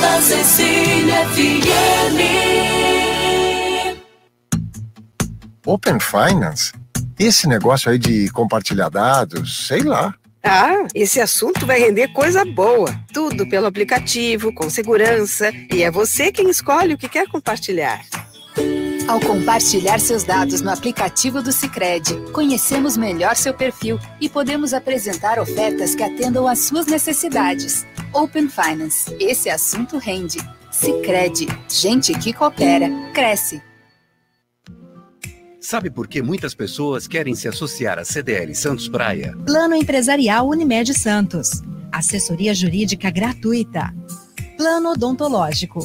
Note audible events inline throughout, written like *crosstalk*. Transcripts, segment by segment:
Santa Cecília FM. Open Finance? Esse negócio aí de compartilhar dados, sei lá. Ah, esse assunto vai render coisa boa. Tudo pelo aplicativo, com segurança. E é você quem escolhe o que quer compartilhar. Ao compartilhar seus dados no aplicativo do Sicredi, conhecemos melhor seu perfil e podemos apresentar ofertas que atendam às suas necessidades. Open Finance. Esse assunto rende. Sicredi. Gente que coopera, cresce. Sabe por que muitas pessoas querem se associar à CDL Santos Praia? Plano Empresarial Unimed Santos. Assessoria Jurídica Gratuita. Plano Odontológico.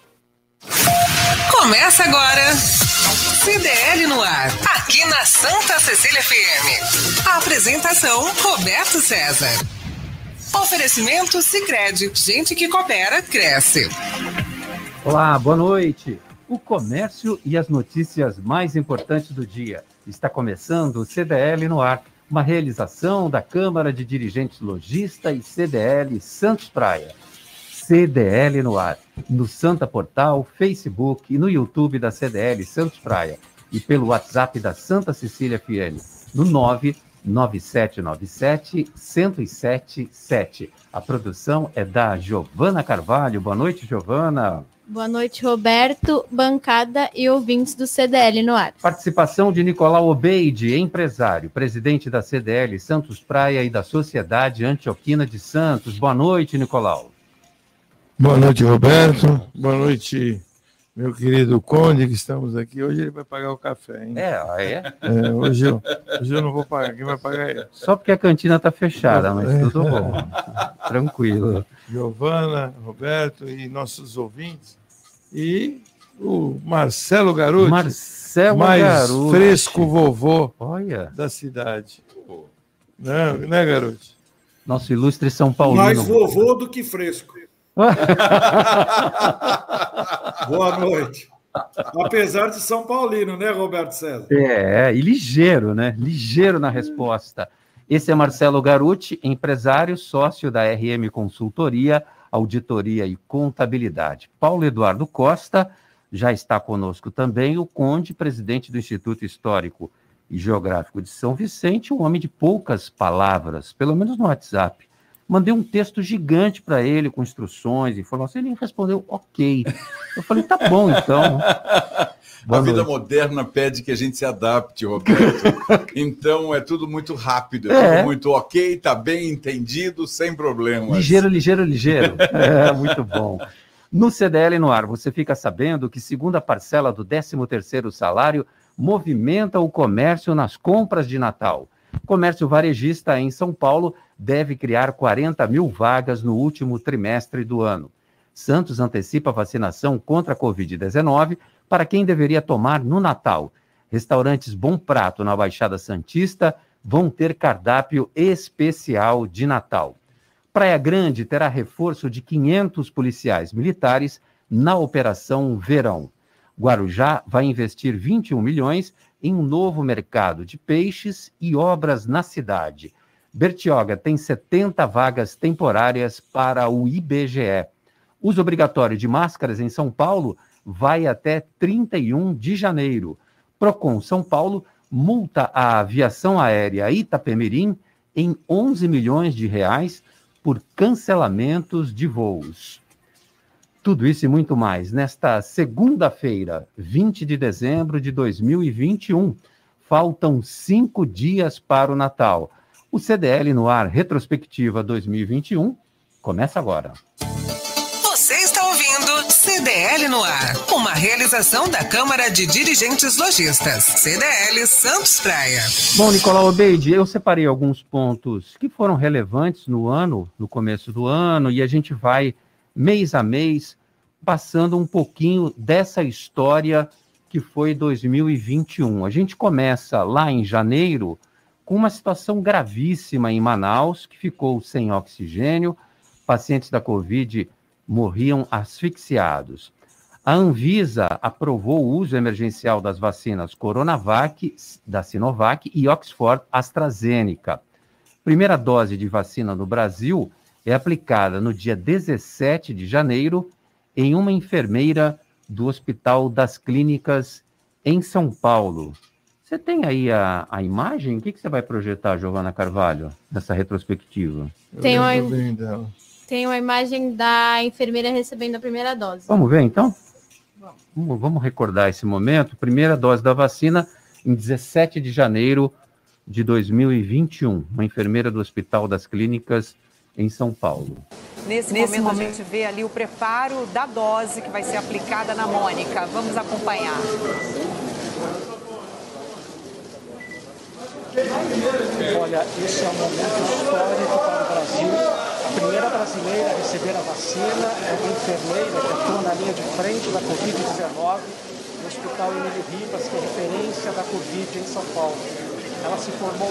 Começa agora. CDL no ar, aqui na Santa Cecília FM. A apresentação Roberto César. Oferecimento Sicredi, gente que coopera cresce. Olá, boa noite. O comércio e as notícias mais importantes do dia. Está começando o CDL no ar, uma realização da Câmara de Dirigentes Logista e CDL Santos Praia. CDL no ar, no Santa Portal, Facebook e no YouTube da CDL Santos Praia e pelo WhatsApp da Santa Cecília FM no 99797 1077. A produção é da Giovana Carvalho. Boa noite, Giovana. Boa noite, Roberto, bancada e ouvintes do CDL no ar. Participação de Nicolau Obeide, empresário, presidente da CDL Santos Praia e da Sociedade Antioquina de Santos. Boa noite, Nicolau. Boa noite, Roberto. Boa noite, meu querido Conde, que estamos aqui. Hoje ele vai pagar o café, hein? É, ah, é? É, hoje, eu, hoje eu não vou pagar, quem vai pagar é ele. Só porque a cantina está fechada, mas tudo bom. Tranquilo. Giovana, Roberto e nossos ouvintes. E o Marcelo Garuti, Marcelo mais Garuti. fresco vovô Olha, da cidade. Né, né Garuti? nosso ilustre São Paulino. Mais vovô do que fresco. *laughs* Boa noite. Apesar de São Paulino, né, Roberto César? É, e ligeiro, né? Ligeiro na resposta. Esse é Marcelo Garuti, empresário, sócio da RM Consultoria, Auditoria e Contabilidade. Paulo Eduardo Costa já está conosco também, o Conde, presidente do Instituto Histórico e Geográfico de São Vicente, um homem de poucas palavras, pelo menos no WhatsApp. Mandei um texto gigante para ele, com instruções, informações. Ele respondeu, ok. Eu falei, tá bom, então. *laughs* A Boa vida noite. moderna pede que a gente se adapte, Roberto. *laughs* então é tudo muito rápido, é, É. tudo muito ok, tá bem entendido, sem problemas. Ligeiro, ligeiro, ligeiro. É, muito bom. No CDL no ar, você fica sabendo que segunda parcela do 13º salário movimenta o comércio nas compras de Natal. Comércio varejista em São Paulo deve criar 40 mil vagas no último trimestre do ano. Santos antecipa vacinação contra a Covid-19 para quem deveria tomar no Natal. Restaurantes Bom Prato na Baixada Santista vão ter cardápio especial de Natal. Praia Grande terá reforço de 500 policiais militares na Operação Verão. Guarujá vai investir 21 milhões em um novo mercado de peixes e obras na cidade. Bertioga tem 70 vagas temporárias para o IBGE. Uso obrigatório de máscaras em São Paulo vai até 31 de janeiro. Procon São Paulo multa a aviação aérea Itapemirim em 11 milhões de reais por cancelamentos de voos. Tudo isso e muito mais nesta segunda-feira, 20 de dezembro de 2021. Faltam cinco dias para o Natal. O CDL no ar Retrospectiva 2021 começa agora. Você está ouvindo CDL no ar, uma realização da Câmara de Dirigentes Lojistas. CDL Santos Praia. Bom, Nicolau Obeide, eu separei alguns pontos que foram relevantes no ano, no começo do ano, e a gente vai mês a mês passando um pouquinho dessa história que foi 2021. A gente começa lá em janeiro com uma situação gravíssima em Manaus, que ficou sem oxigênio, pacientes da Covid morriam asfixiados. A Anvisa aprovou o uso emergencial das vacinas Coronavac, da Sinovac e Oxford AstraZeneca. Primeira dose de vacina no Brasil é aplicada no dia 17 de janeiro em uma enfermeira do Hospital das Clínicas em São Paulo. Você tem aí a, a imagem? O que, que você vai projetar, Giovana Carvalho, nessa retrospectiva? Tem uma, tem uma imagem da enfermeira recebendo a primeira dose. Vamos ver, então? Vamos, vamos recordar esse momento. Primeira dose da vacina em 17 de janeiro de 2021. Uma enfermeira do Hospital das Clínicas em São Paulo. Nesse, Nesse momento, momento, a gente vê ali o preparo da dose que vai ser aplicada na Mônica. Vamos acompanhar. Olha, esse é um momento histórico para o Brasil. A primeira brasileira a receber a vacina é uma enfermeira que atua na linha de frente da Covid-19 no Hospital Emílio Ribas, que é referência da Covid em São Paulo. Ela se formou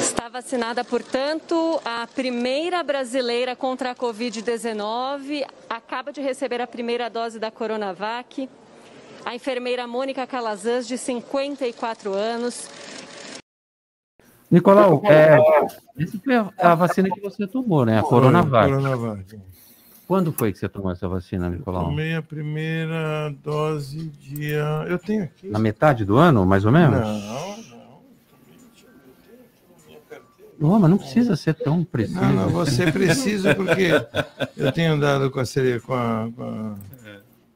Está vacinada, portanto, a primeira brasileira contra a Covid-19. Acaba de receber a primeira dose da Coronavac. A enfermeira Mônica Calazans, de 54 anos. Nicolau, é, essa foi a, a, vacina que você tomou, né? A Coronavac. Coronavac. Quando foi que você tomou essa vacina, Nicolau? tomei a primeira dose dia. Eu tenho aqui. Na metade do ano, mais ou menos? Não, não. Não, mas não precisa ser tão preciso. Não, não você precisa porque eu tenho andado com a série com a, com a...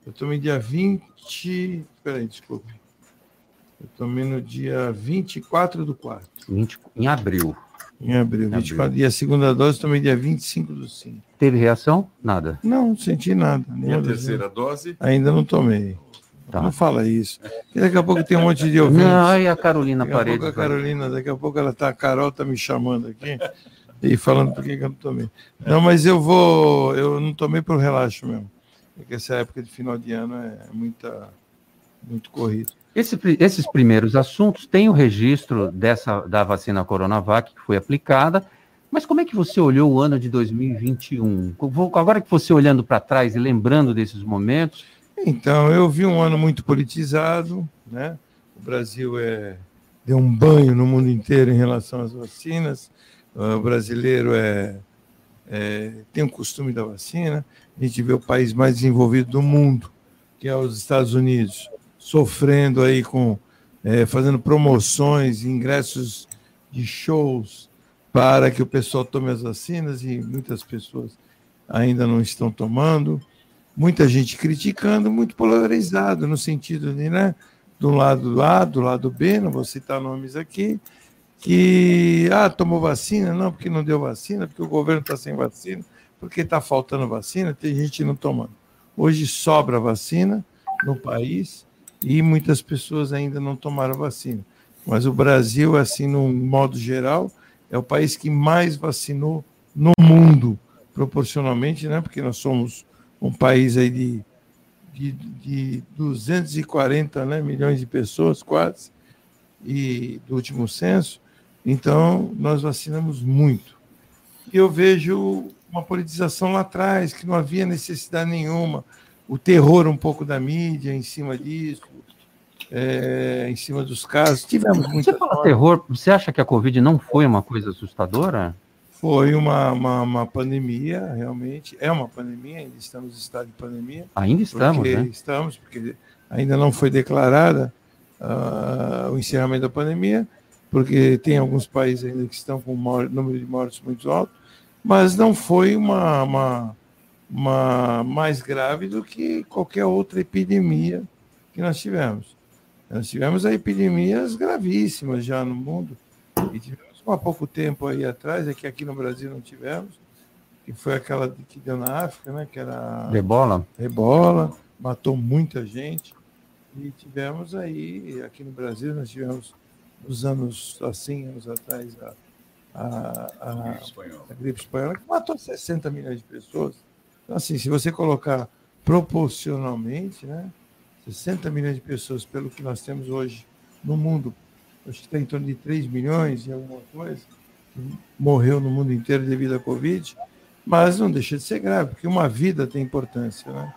Eu tomei dia 20. Peraí, desculpe. Eu tomei no dia 24 do 4. 20, em abril. Em abril, 24. Abril. E a segunda dose também dia 25 do 5. Teve reação? Nada. Não, não senti nada. E a terceira dose? Ainda não tomei. Tá. Não fala isso. E daqui a pouco tem um monte de ouvintes. Não, aí a Carolina daqui Paredes. A pouco a Carolina, daqui a pouco ela tá, a Carol tá me chamando aqui e falando por que eu não tomei. Não, mas eu vou, eu não tomei por relaxo mesmo. Porque essa época de final de ano é muita, muito corrido. Esse, esses primeiros assuntos têm o registro dessa, da vacina Coronavac que foi aplicada, mas como é que você olhou o ano de 2021? Agora que você olhando para trás e lembrando desses momentos. Então, eu vi um ano muito politizado, né? O Brasil é, deu um banho no mundo inteiro em relação às vacinas. O brasileiro é, é, tem o costume da vacina. A gente vê o país mais desenvolvido do mundo, que é os Estados Unidos sofrendo aí com é, fazendo promoções, ingressos de shows para que o pessoal tome as vacinas e muitas pessoas ainda não estão tomando. Muita gente criticando, muito polarizado no sentido de, né, do lado A, do lado B, não vou citar nomes aqui, que ah, tomou vacina, não, porque não deu vacina, porque o governo está sem vacina, porque está faltando vacina, tem gente não tomando. Hoje sobra vacina no país, e muitas pessoas ainda não tomaram vacina. Mas o Brasil, assim, no modo geral, é o país que mais vacinou no mundo, proporcionalmente, né? Porque nós somos um país aí de, de, de 240 né, milhões de pessoas, quase, e do último censo. Então, nós vacinamos muito. E eu vejo uma politização lá atrás, que não havia necessidade nenhuma, o terror um pouco da mídia em cima disso, é, em cima dos casos. Tivemos muita Você fala terror, você acha que a Covid não foi uma coisa assustadora? Foi uma, uma, uma, pandemia, realmente. É uma pandemia, ainda estamos em estado de pandemia. Ainda estamos, né? Estamos, porque ainda não foi declarada uh, o encerramento da pandemia, porque tem alguns países ainda que estão com um número de mortes muito alto, mas não foi uma, uma, uma mais grave do que qualquer outra epidemia que nós tivemos. Nós tivemos epidemias gravíssimas já no mundo, e tivemos há pouco tempo aí atrás, é que aqui no Brasil não tivemos, que foi aquela que deu na África, né? Que era. Ebola. Ebola, matou muita gente. E tivemos aí, aqui no Brasil, nós tivemos nos anos, assim, anos atrás, a, a, a, a, gripe, espanhola. a gripe espanhola, que matou 60 milhões de pessoas. Então, assim, se você colocar proporcionalmente, né, 60 milhões de pessoas, pelo que nós temos hoje no mundo, acho que está em torno de 3 milhões e alguma coisa, morreu no mundo inteiro devido à Covid, mas não deixa de ser grave, porque uma vida tem importância. Né?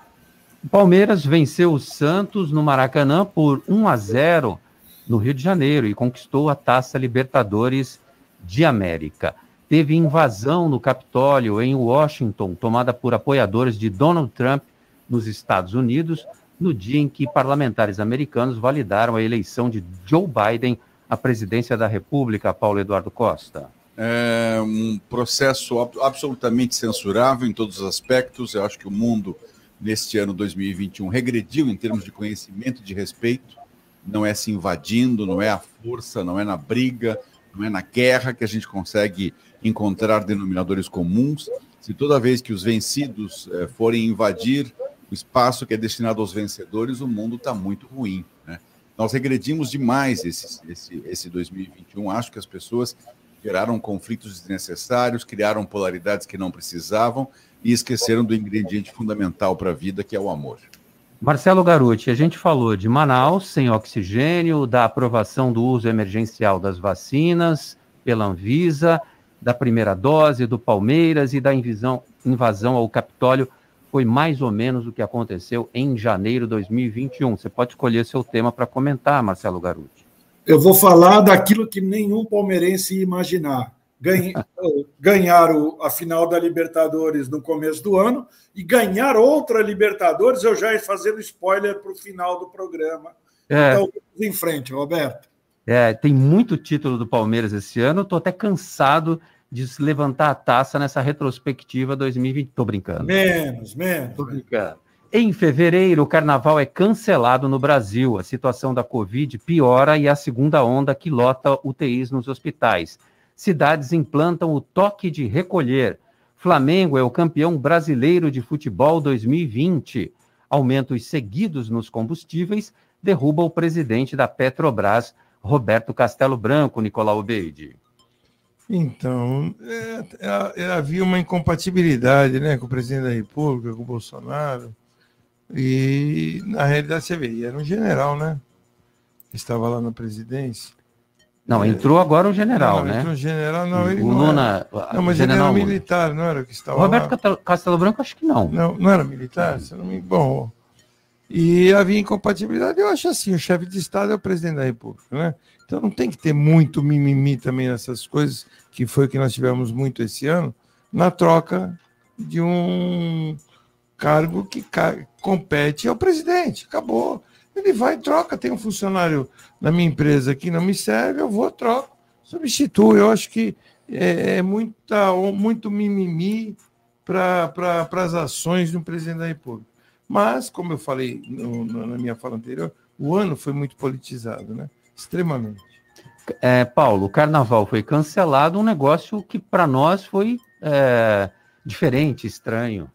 Palmeiras venceu o Santos no Maracanã por 1 a 0 no Rio de Janeiro e conquistou a Taça Libertadores de América. Teve invasão no Capitólio em Washington, tomada por apoiadores de Donald Trump nos Estados Unidos, no dia em que parlamentares americanos validaram a eleição de Joe Biden à presidência da República, Paulo Eduardo Costa. É um processo absolutamente censurável em todos os aspectos. Eu acho que o mundo, neste ano 2021, regrediu em termos de conhecimento e de respeito. Não é se invadindo, não é a força, não é na briga, não é na guerra que a gente consegue encontrar denominadores comuns. Se toda vez que os vencidos é, forem invadir o espaço que é destinado aos vencedores, o mundo está muito ruim. Né? Nós regredimos demais esse, esse, esse 2021. Acho que as pessoas geraram conflitos desnecessários, criaram polaridades que não precisavam e esqueceram do ingrediente fundamental para a vida, que é o amor. Marcelo Garuti, a gente falou de Manaus sem oxigênio, da aprovação do uso emergencial das vacinas pela Anvisa, da primeira dose, do Palmeiras e da invasão, invasão ao Capitólio foi mais ou menos o que aconteceu em janeiro de 2021. Você pode escolher seu tema para comentar, Marcelo Garuti. Eu vou falar daquilo que nenhum palmeirense ia imaginar. *laughs* Ganhar a final da Libertadores no começo do ano e ganhar outra Libertadores, eu já ia fazendo spoiler para o final do programa. É. Então, em frente, Roberto. É, tem muito título do Palmeiras esse ano, estou até cansado de levantar a taça nessa retrospectiva 2020. Tô brincando. Menos, menos. Tô brincando. Em fevereiro, o carnaval é cancelado no Brasil. A situação da Covid piora e a segunda onda que lota UTIs nos hospitais. Cidades implantam o toque de recolher. Flamengo é o campeão brasileiro de futebol 2020. Aumentos seguidos nos combustíveis derruba o presidente da Petrobras, Roberto Castelo Branco, Nicolau Obeide. Então, é, é, é, havia uma incompatibilidade né, com o presidente da República, com o Bolsonaro. E, na realidade, você vê, era um general, né? Que estava lá na presidência. Não, entrou agora o general, não, né? Entrou o general, não, ele o não Luna, era. Não, mas ele era militar, não era o que estava Roberto lá. Castelo Branco, acho que não. Não, não era militar? Não me... Bom, e havia incompatibilidade. Eu acho assim, o chefe de Estado é o presidente da República, né? Então não tem que ter muito mimimi também nessas coisas, que foi o que nós tivemos muito esse ano, na troca de um cargo que compete ao presidente. Acabou. Ele vai e troca. Tem um funcionário na minha empresa que não me serve, eu vou, troco, substituo. Eu acho que é, é muita, muito mimimi para pra, as ações do presidente da República. Mas, como eu falei no, na minha fala anterior, o ano foi muito politizado, né? Extremamente. É, Paulo, o carnaval foi cancelado, um negócio que para nós foi é, diferente, estranho.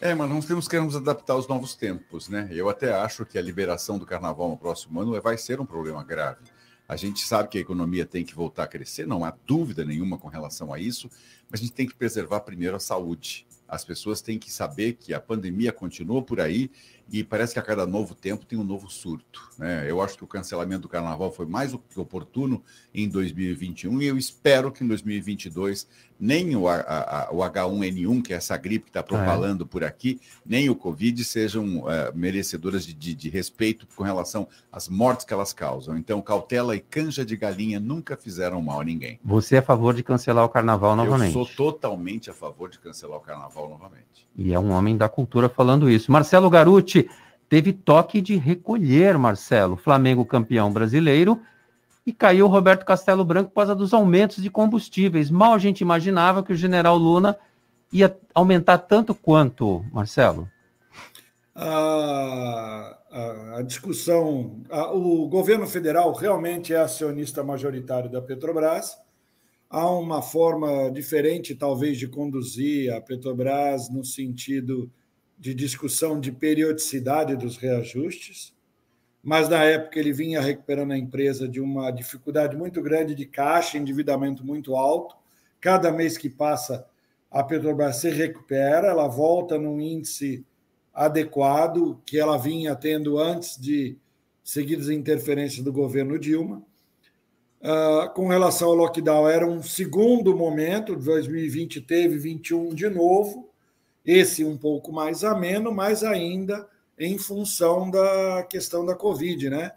É, mas nós temos que nos adaptar aos novos tempos, né? Eu até acho que a liberação do carnaval no próximo ano vai ser um problema grave. A gente sabe que a economia tem que voltar a crescer, não há dúvida nenhuma com relação a isso, mas a gente tem que preservar primeiro a saúde. As pessoas têm que saber que a pandemia continua por aí e parece que a cada novo tempo tem um novo surto. Né? Eu acho que o cancelamento do carnaval foi mais do que oportuno em 2021 e eu espero que em 2022 nem o, a, a, o H1N1, que é essa gripe que está propalando é. por aqui, nem o Covid sejam uh, merecedoras de, de, de, respeito com relação às mortes que elas causam. Então, cautela e canja de galinha nunca fizeram mal a ninguém. Você é a favor de cancelar o carnaval novamente? Eu sou totalmente a favor de cancelar o carnaval novamente. E é um homem da cultura falando isso. Marcelo Garuti teve toque de recolher, Marcelo. Flamengo campeão brasileiro e caiu Roberto Castelo Branco por causa dos aumentos de combustíveis. Mal a gente imaginava que o general Luna ia aumentar tanto quanto, Marcelo. A, a, a discussão, a, o governo federal realmente é acionista majoritário da Petrobras há uma forma diferente, talvez, de conduzir a Petrobras no sentido de discussão de periodicidade dos reajustes, mas na época ele vinha recuperando a empresa de uma dificuldade muito grande de caixa, endividamento muito alto. Cada mês que passa, a Petrobras se recupera, ela volta num índice adequado que ela vinha tendo antes de seguidas interferências do governo Dilma. Uh, com relação ao lockdown, era um segundo momento, 2020 teve 21 de novo, esse um pouco mais ameno, mas ainda em função da questão da Covid, né?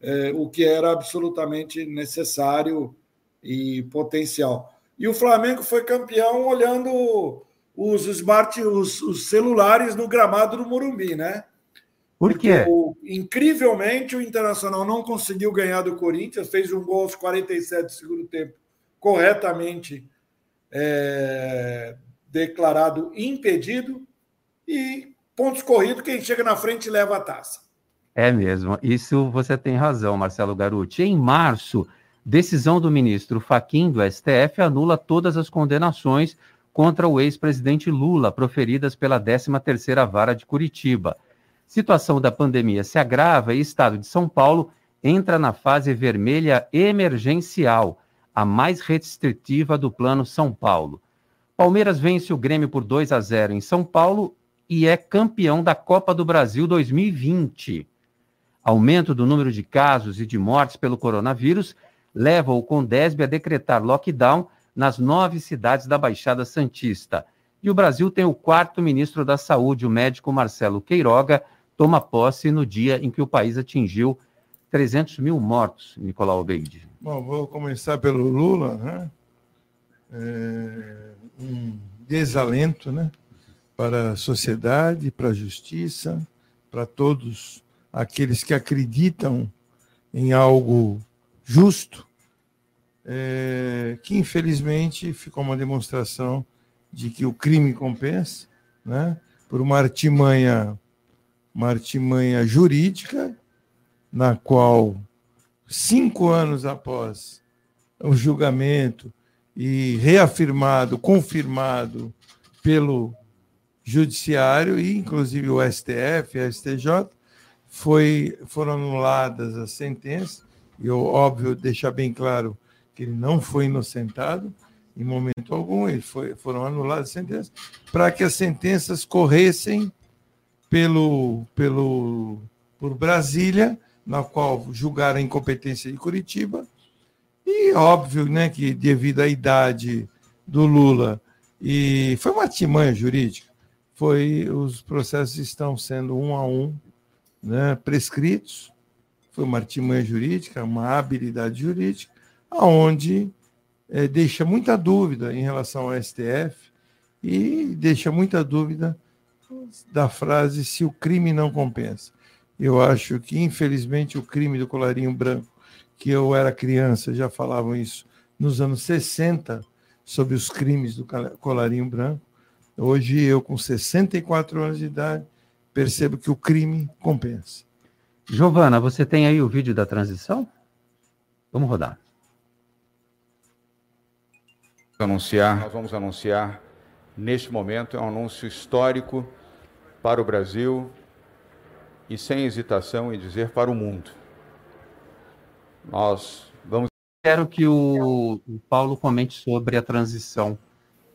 É, o que era absolutamente necessário e potencial. E o Flamengo foi campeão olhando os smart, os, os celulares no gramado do Morumbi, né? Por quê? Porque, incrivelmente, o Internacional não conseguiu ganhar do Corinthians, fez um gol aos 47 do segundo tempo, corretamente é, declarado impedido, e pontos corridos, quem chega na frente leva a taça. É mesmo, isso você tem razão, Marcelo Garuti. Em março, decisão do ministro Faquim do STF anula todas as condenações contra o ex-presidente Lula proferidas pela 13ª Vara de Curitiba. Situação da pandemia se agrava e estado de São Paulo entra na fase vermelha emergencial, a mais restritiva do Plano São Paulo. Palmeiras vence o Grêmio por 2 a 0 em São Paulo e é campeão da Copa do Brasil 2020. Aumento do número de casos e de mortes pelo coronavírus leva o Condesb a decretar lockdown nas nove cidades da Baixada Santista. E o Brasil tem o quarto ministro da Saúde, o médico Marcelo Queiroga, toma posse no dia em que o país atingiu 300 mil mortos, Nicolau Obeide. Bom, vou começar pelo Lula, né? É, um desalento, né? para a sociedade, para a justiça, para todos aqueles que acreditam em algo justo, é, que infelizmente ficou uma demonstração de que o crime compensa, né, por uma artimanha, uma artimanha jurídica, na qual cinco anos após o julgamento e reafirmado, confirmado pelo judiciário e inclusive o STF, a STJ, foi, foram anuladas as sentenças, e óbvio, deixar bem claro que ele não foi inocentado em momento algum, ele foi, foram anuladas as sentenças, para que as sentenças corressem pelo, pelo, por Brasília, na qual julgaram a incompetência de Curitiba, e óbvio né, que devido à idade do Lula, e foi uma artimanha jurídica, foi os processos estão sendo um a um né, prescritos. Foi uma artimanha jurídica, uma habilidade jurídica, aonde é, deixa muita dúvida em relação ao STF e deixa muita dúvida da frase se o crime não compensa. Eu acho que, infelizmente, o crime do colarinho branco, que eu era criança, já falavam isso nos anos 60, sobre os crimes do colarinho branco, Hoje, eu, com 64 anos de idade, percebo que o crime compensa. Giovana, você tem aí o vídeo da transição? Vamos rodar. Anunciar, nós vamos anunciar neste momento, é um anúncio histórico para o Brasil e sem hesitação em dizer para o mundo. Nós vamos. Quero que o, Paulo comente sobre a transição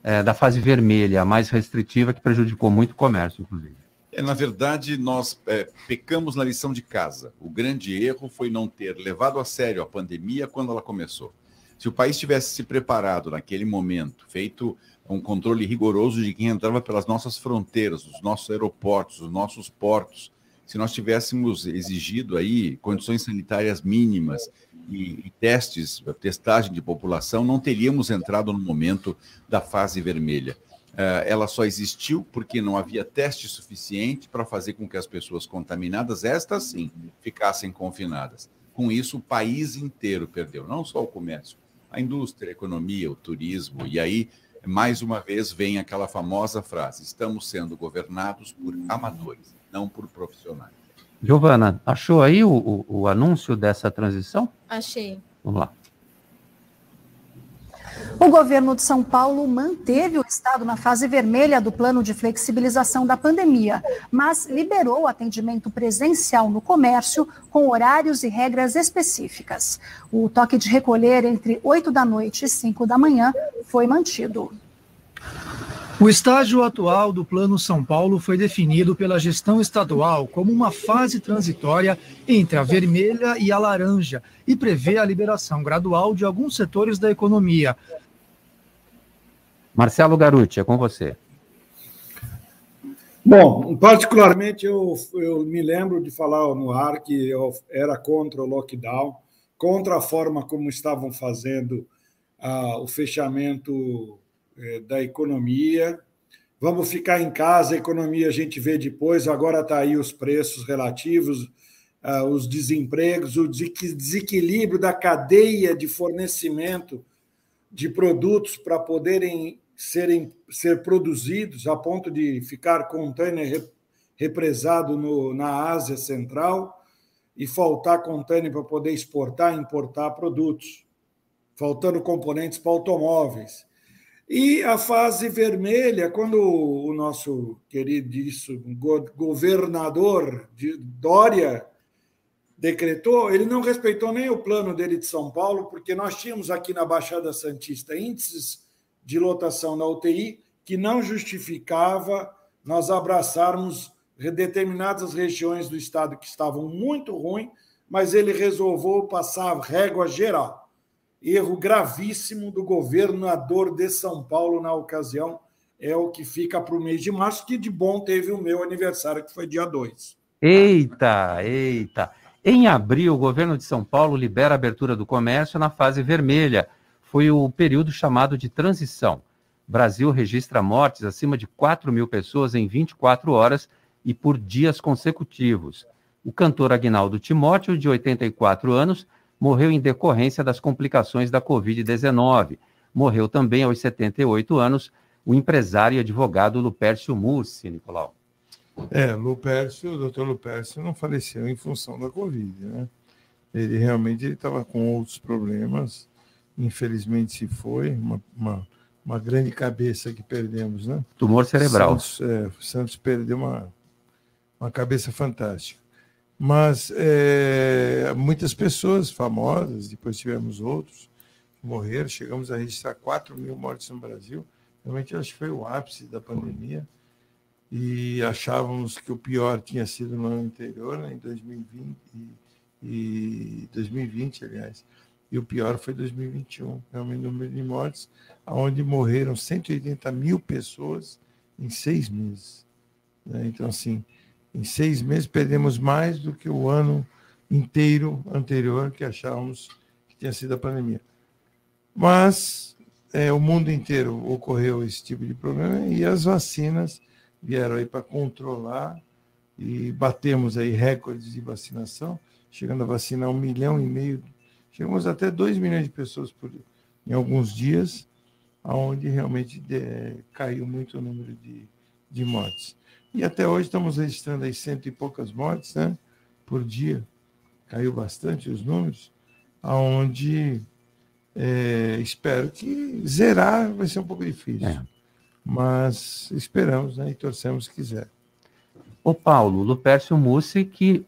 é, da fase vermelha, a mais restritiva, que prejudicou muito o comércio, inclusive. É, na verdade, nós é, pecamos na lição de casa. O grande erro foi não ter levado a sério a pandemia quando ela começou. Se o país tivesse se preparado naquele momento, feito um controle rigoroso de quem entrava pelas nossas fronteiras, os nossos aeroportos, os nossos portos, se nós tivéssemos exigido aí condições sanitárias mínimas, e, e testes, testagem de população, não teríamos entrado no momento da fase vermelha. Uh, ela só existiu porque não havia teste suficiente para fazer com que as pessoas contaminadas, estas sim, ficassem confinadas. Com isso, o país inteiro perdeu, não só o comércio, a indústria, a economia, o turismo. E aí, mais uma vez, vem aquela famosa frase: estamos sendo governados por amadores, não por profissionais. Giovana, achou aí o, o, o anúncio dessa transição? Achei. Vamos lá. O governo de São Paulo manteve o estado na fase vermelha do plano de flexibilização da pandemia, mas liberou o atendimento presencial no comércio com horários e regras específicas. O toque de recolher entre 8 da noite e 5 da manhã foi mantido. O estágio atual do Plano São Paulo foi definido pela gestão estadual como uma fase transitória entre a vermelha e a laranja e prevê a liberação gradual de alguns setores da economia. Marcelo Garuti, é com você. Bom, particularmente eu, eu me lembro de falar no ar que eu era contra o lockdown, contra a forma como estavam fazendo ah, o fechamento da economia. Vamos ficar em casa, a economia a gente vê depois. Agora está aí os preços relativos, ah, os desempregos, o desequilíbrio da cadeia de fornecimento de produtos para poderem serem ser produzidos a ponto de ficar container represado no, na Ásia Central e faltar container para poder exportar e importar produtos, faltando componentes para automóveis. E a fase vermelha, quando o nosso queridíssimo governador de Dória decretou, ele não respeitou nem o plano dele de São Paulo, porque nós tínhamos aqui na Baixada Santista índices de lotação na UTI que não justificava nós abraçarmos determinadas regiões do estado que estavam muito ruins, mas ele resolveu passar régua geral. Erro gravíssimo do governador de São Paulo na ocasião, é o que fica para o mês de março, que de bom teve o meu aniversário, que foi dia 2. Eita, eita. Em abril, o governo de São Paulo libera a abertura do comércio na fase vermelha foi o período chamado de transição. Brasil registra mortes acima de 4 mil pessoas em 24 horas e por dias consecutivos. O cantor Agnaldo Timóteo, de 84 anos, morreu em decorrência das complicações da Covid-19. Morreu também aos 78 anos o empresário e advogado Lupércio Mussi, Nicolau. É, Lupércio, o doutor Lupércio não faleceu em função da Covid, né? Ele realmente estava com outros problemas, infelizmente se foi, uma, uma, uma, grande cabeça que perdemos, né? Tumor cerebral. Santos, é, Santos perdeu uma, uma cabeça fantástica. Mas é, muitas pessoas famosas, depois tivemos outros que morreram, chegamos a registrar 4 mil mortes no Brasil. Realmente acho que foi o ápice da pandemia e achávamos que o pior tinha sido no ano anterior, né, em 2020 e, e 2020, aliás e o pior foi 2021, realmente o número de mortes, onde morreram 180 mil pessoas em seis meses. Né? Então, assim, em seis meses perdemos mais do que o ano inteiro anterior que achávamos que tinha sido a pandemia. Mas é, o mundo inteiro ocorreu esse tipo de problema e as vacinas vieram aí para controlar e batemos aí recordes de vacinação, chegando a vacinar um milhão e meio Chegamos até 2 milhões de pessoas por, em alguns dias, onde realmente de, caiu muito o número de, de mortes. E até hoje estamos registrando aí cento e poucas mortes né, por dia. Caiu bastante os números, aonde é, espero que zerar vai ser um pouco difícil. É. Mas esperamos né, e torcemos que quiser. O Paulo, Lupércio Mussi, que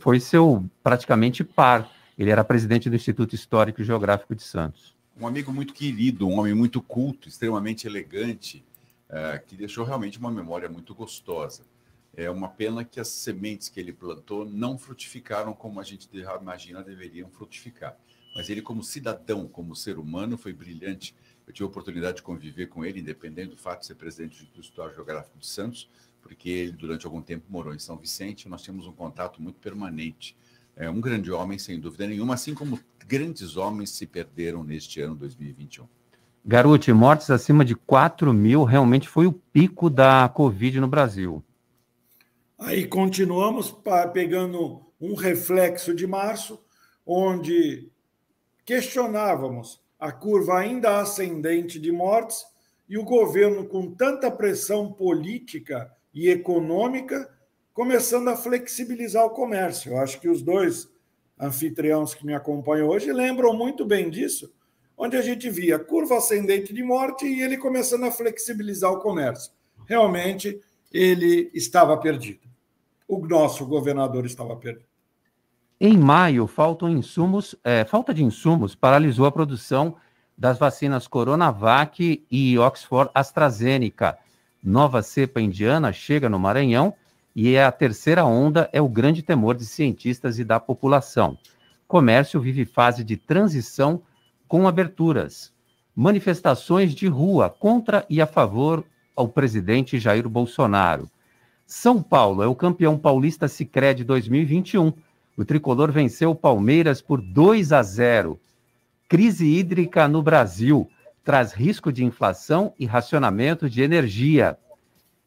foi seu praticamente par ele era presidente do Instituto Histórico e Geográfico de Santos. Um amigo muito querido, um homem muito culto, extremamente elegante, uh, que deixou realmente uma memória muito gostosa. É uma pena que as sementes que ele plantou não frutificaram como a gente imagina deveriam frutificar. Mas ele, como cidadão, como ser humano, foi brilhante. Eu tive a oportunidade de conviver com ele, independente do fato de ser presidente do Instituto Geográfico de Santos, porque ele, durante algum tempo, morou em São Vicente. Nós tínhamos um contato muito permanente é um grande homem, sem dúvida nenhuma, assim como grandes homens se perderam neste ano 2021. Garote, mortes acima de 4 mil realmente foi o pico da Covid no Brasil. Aí continuamos pegando um reflexo de março, onde questionávamos a curva ainda ascendente de mortes e o governo, com tanta pressão política e econômica, começando a flexibilizar o comércio. Eu acho que os dois anfitriões que me acompanham hoje lembram muito bem disso, onde a gente via curva ascendente de morte e ele começando a flexibilizar o comércio. Realmente, ele estava perdido. O nosso governador estava perdido. Em maio, faltam insumos, é, falta de insumos paralisou a produção das vacinas Coronavac e Oxford AstraZeneca. Nova cepa indiana chega no Maranhão e a terceira onda é o grande temor de cientistas e da população. Comércio vive fase de transição com aberturas. Manifestações de rua contra e a favor ao presidente Jair Bolsonaro. São Paulo é o campeão paulista Sicredi 2021. O tricolor venceu o Palmeiras por 2 a 0. Crise hídrica no Brasil traz risco de inflação e racionamento de energia.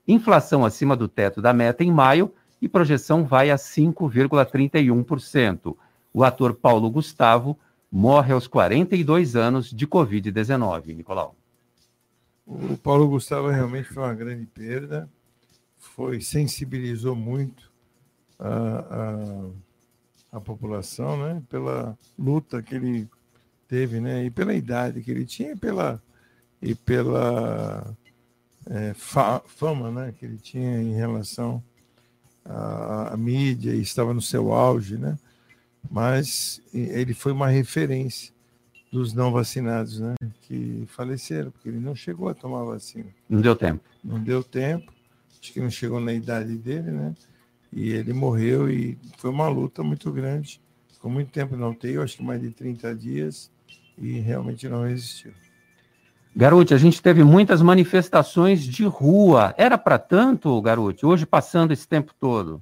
Inflação acima do teto da meta em maio e projeção vai a 5,31%. O ator Paulo Gustavo morre aos 42 anos de Covid-19. Nicolau. O Paulo Gustavo realmente foi uma grande perda, foi sensibilizou muito a, a, a população, né, pela luta que ele teve, né, e pela idade que ele tinha, e pela e pela é, fa, fama, né, que ele tinha em relação à, à mídia e estava no seu auge, né, mas ele foi uma referência dos não vacinados, né? Que faleceram, porque ele não chegou a tomar vacina. Não deu tempo. Não deu tempo, acho que não chegou na idade dele, né? E ele morreu e foi uma luta muito grande. Ficou muito tempo na UTI, acho que mais de 30 dias, e realmente não resistiu. Garoto, a gente teve muitas manifestações de rua. Era para tanto, Garoto, hoje passando esse tempo todo?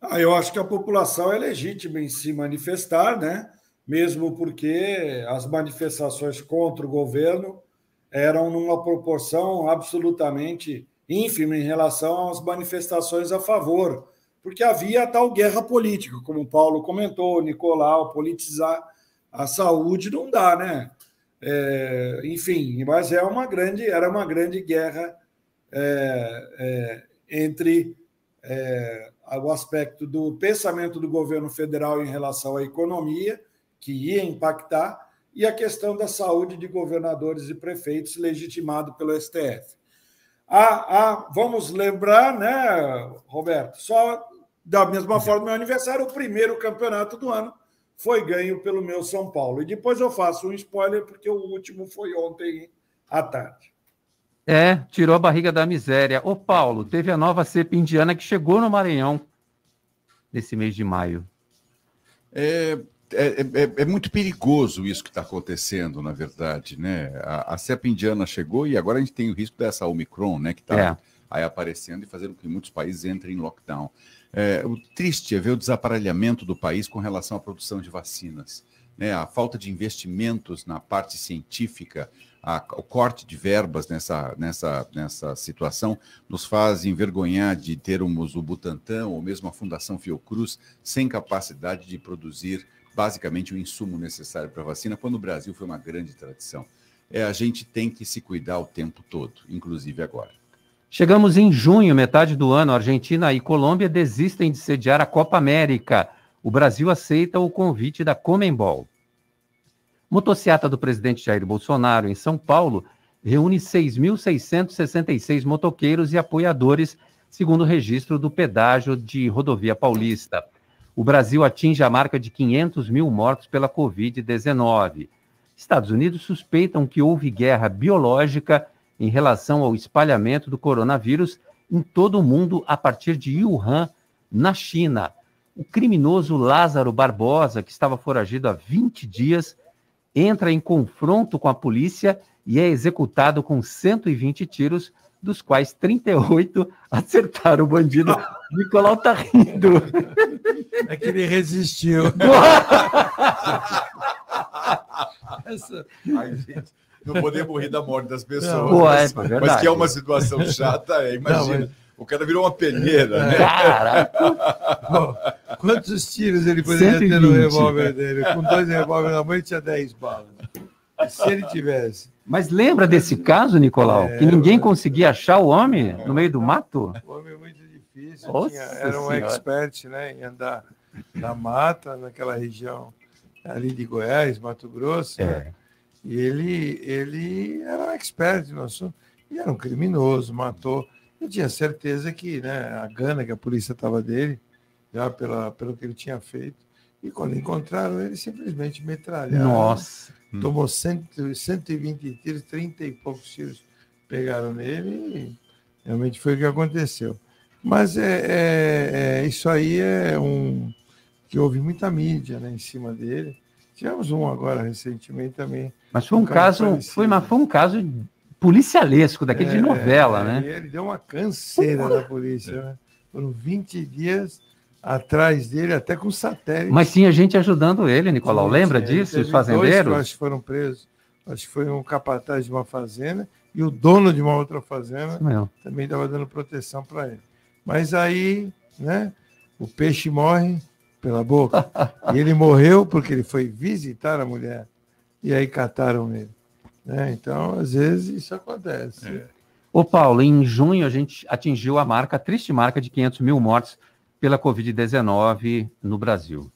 Ah, eu acho que a população é legítima em se manifestar, né? mesmo porque as manifestações contra o governo eram numa proporção absolutamente ínfima em relação às manifestações a favor, porque havia tal guerra política, como o Paulo comentou, Nicolau, politizar a saúde não dá, né? É, enfim, mas é uma grande, era uma grande guerra é, é, entre é, o aspecto do pensamento do governo federal em relação à economia que ia impactar, e a questão da saúde de governadores e prefeitos, legitimado pelo STF. Ah, ah, vamos lembrar, né, Roberto? Só da mesma forma, meu aniversário, o primeiro campeonato do ano foi ganho pelo meu São Paulo. E depois eu faço um spoiler, porque o último foi ontem à tarde. É, tirou a barriga da miséria. Ô, Paulo, teve a nova cepa indiana que chegou no Maranhão nesse mês de maio. É, é, é, é, muito perigoso isso que está acontecendo, na verdade, né? A, a, cepa indiana chegou e agora a gente tem o risco dessa Omicron, né? Que está é. aí aparecendo e fazendo com que muitos países entrem em lockdown. É, o triste é ver o desaparelhamento do país com relação à produção de vacinas. Né? A falta de investimentos na parte científica, a, o corte de verbas nessa, nessa, nessa situação nos faz envergonhar de termos o Butantan ou mesmo a Fundação Fiocruz sem capacidade de produzir basicamente o insumo necessário para a vacina, quando o Brasil foi uma grande tradição. É, a gente tem que se cuidar o tempo todo, inclusive agora. Chegamos em junho, metade do ano, Argentina e Colômbia desistem de sediar a Copa América. O Brasil aceita o convite da Comembol. Motociata do presidente Jair Bolsonaro em São Paulo reúne 6.666 motoqueiros e apoiadores, segundo o registro do pedágio de rodovia paulista o Brasil atinge a marca de 500 mil mortos pela Covid-19. Estados Unidos suspeitam que houve guerra biológica em relação ao espalhamento do coronavírus em todo o mundo a partir de Wuhan, na China. O criminoso Lázaro Barbosa, que estava foragido há 20 dias, entra em confronto com a polícia e é executado com 120 tiros, dos quais 38 *laughs* acertaram o bandido. Nicolau tá rindo. É que ele resistiu. *laughs* Essa... Ai, gente, não podemos rir da morte das pessoas. Não, Pô, é, mas, é mas que é uma situação chata, é, imagina. Não, mas... O cara virou uma peneira, né? Caraca! *laughs* quantos tiros ele poderia 120. ter no revólver dele? Com dois revólveres na mão, ele tinha 10 balas. Se ele tivesse. Mas lembra desse caso, Nicolau? É, que ninguém conseguia achar o homem no meio do mato? O homem é muito difícil. Tinha, era um senhora. expert né, em andar na mata, naquela região ali de Goiás, Mato Grosso. É. Né? E ele, ele era um expert no assunto. E era um criminoso, matou. Eu tinha certeza que né, a gana que a polícia estava dele, já pela, pelo que ele tinha feito, E quando encontraram ele, simplesmente metralharam. Nossa. Tomou cento, 120 tiros, 30 e poucos tiros pegaram nele e realmente foi o que aconteceu. Mas é, é- é- isso aí é um que houve muita mídia né, em cima dele. Tivemos um agora recentemente também. Mas foi um cara caso, foi, uma, foi um caso policialesco, daquele de É, novela, é, né? Ele deu uma canseira da polícia. Né? Foram 20 dias atrás dele, até com satélite. Mas tinha gente ajudando ele, Nicolau. Sim, Lembra sim, disso? Os dois fazendeiros? acho que foram presos. Acho que foi um capataz de uma fazenda e o dono de uma outra fazenda também estava dando proteção para ele. Mas aí, né, o peixe morre pela boca. *laughs* e ele morreu porque ele foi visitar a mulher. E aí cataram ele. né? Então, às vezes, isso acontece. Ô, Paulo, em junho a gente atingiu a marca, a triste marca de 500 mil mortes pela Covid-19 no Brasil.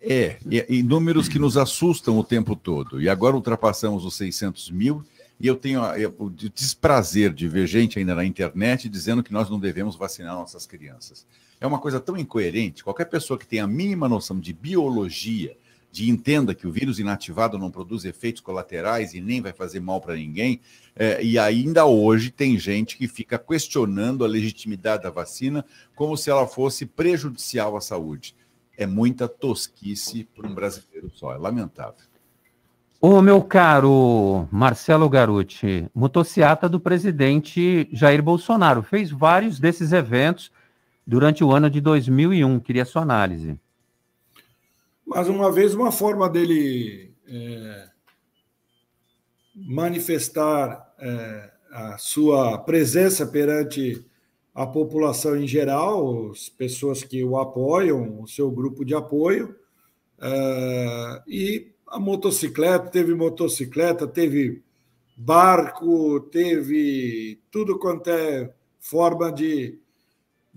É, e, e números que nos assustam o tempo todo. E agora ultrapassamos os 600 mil. E eu tenho o desprazer de ver gente ainda na internet dizendo que nós não devemos vacinar nossas crianças. É uma coisa tão incoerente. Qualquer pessoa que tenha a mínima noção de biologia, de entenda que o vírus inativado não produz efeitos colaterais e nem vai fazer mal para ninguém, é, e ainda hoje tem gente que fica questionando a legitimidade da vacina como se ela fosse prejudicial à saúde. É muita tosquice para um brasileiro só, é lamentável. Ô, meu caro Marcelo Garuti, motociata do presidente Jair Bolsonaro, fez vários desses eventos durante o ano de 2001. Queria sua análise. Mais uma vez, uma forma dele é, manifestar é, a sua presença perante a população em geral, as pessoas que o apoiam, o seu grupo de apoio, é, e a motocicleta, teve motocicleta, teve barco, teve tudo quanto é forma de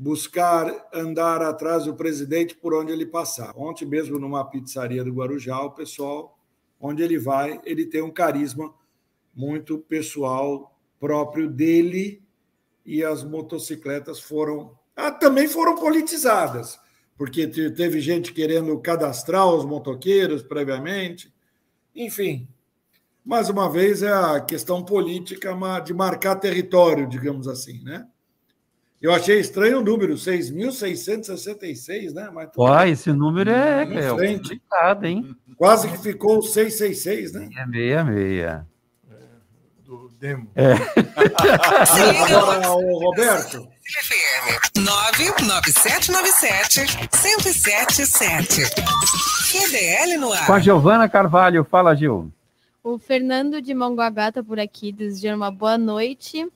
buscar andar atrás do presidente por onde ele passar. Ontem mesmo numa pizzaria do Guarujá, o pessoal, onde ele vai, ele tem um carisma muito pessoal próprio dele e as motocicletas foram ah, também foram politizadas, porque te- teve gente querendo cadastrar os motoqueiros previamente. Enfim, mais uma vez é a questão política de marcar território, digamos assim, né? Eu achei estranho o número, 6.666, né? Mas Ó, bem. esse número é, é complicado, hein? Quase que ficou o 666, né? É meia, meia. Do demo. É. Agora, o Roberto, FM 99797 1077. QDL no ar. Com a Giovana Carvalho. Fala, Gil. O Fernando de Mongaguá tá por aqui desejando uma boa noite.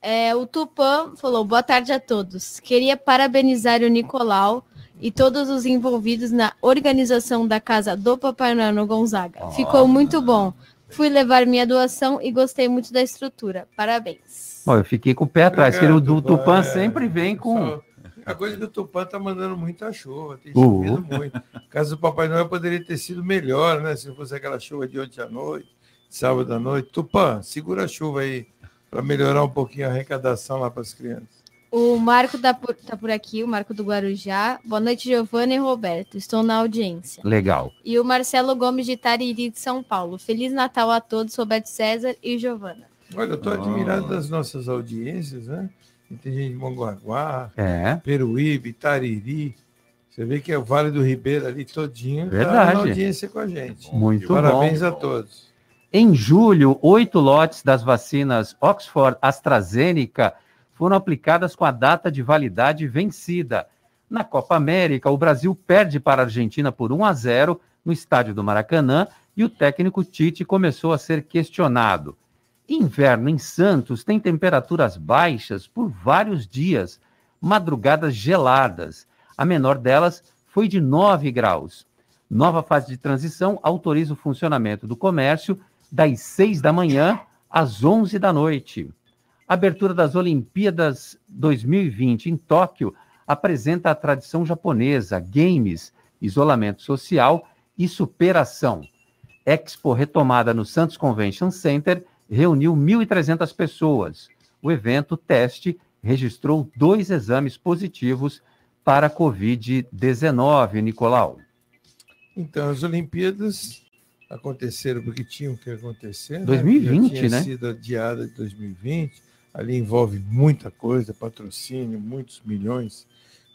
É, o Tupã falou: boa tarde a todos. Queria parabenizar o Nicolau e todos os envolvidos na organização da casa do Papai Noel no Gonzaga. Ficou muito bom. Fui levar minha doação e gostei muito da estrutura. Parabéns. Bom, eu fiquei com o pé atrás, porque o do Tupã é. sempre vem com. A coisa do Tupã está mandando muita chuva, tem Uh. chovido muito. O caso do Papai Noel poderia ter sido melhor, né? Se não fosse aquela chuva de ontem à noite, sábado à noite. Tupã, segura a chuva aí para melhorar um pouquinho a arrecadação lá para as crianças. O Marco tá por, tá por aqui, o Marco do Guarujá. Boa noite, Giovana e Roberto. Estou na audiência. Legal. E o Marcelo Gomes de Tariri de São Paulo. Feliz Natal a todos, Roberto César e Giovana. Olha, eu estou Ah. admirado das nossas audiências, né? Tem gente de Mongaguá, É. Peruíbe, Tariri. Você vê que é o Vale do Ribeiro ali todinho. tá Verdade. na audiência com a gente. Muito Parabéns bom. a todos. Em julho, oito lotes das vacinas Oxford AstraZeneca foram aplicadas com a data de validade vencida. Na Copa América, o Brasil perde para a Argentina por 1 a 0 no estádio do Maracanã e o técnico Tite começou a ser questionado. Inverno em Santos tem temperaturas baixas por vários dias, madrugadas geladas. A menor delas foi de 9 graus. Nova fase de transição autoriza o funcionamento do comércio das 6 da manhã às 11 da noite. Abertura das Olimpíadas 2020 em Tóquio apresenta a tradição japonesa, games, isolamento social e superação. Expo retomada no Santos Convention Center reuniu 1.300 pessoas. O evento teste registrou dois exames positivos para a Covid-19, Nicolau? Então, as Olimpíadas aconteceram porque tinham que acontecer. 2020, né? Já tinha né? sido adiada de 2020. Ali envolve muita coisa, patrocínio, muitos milhões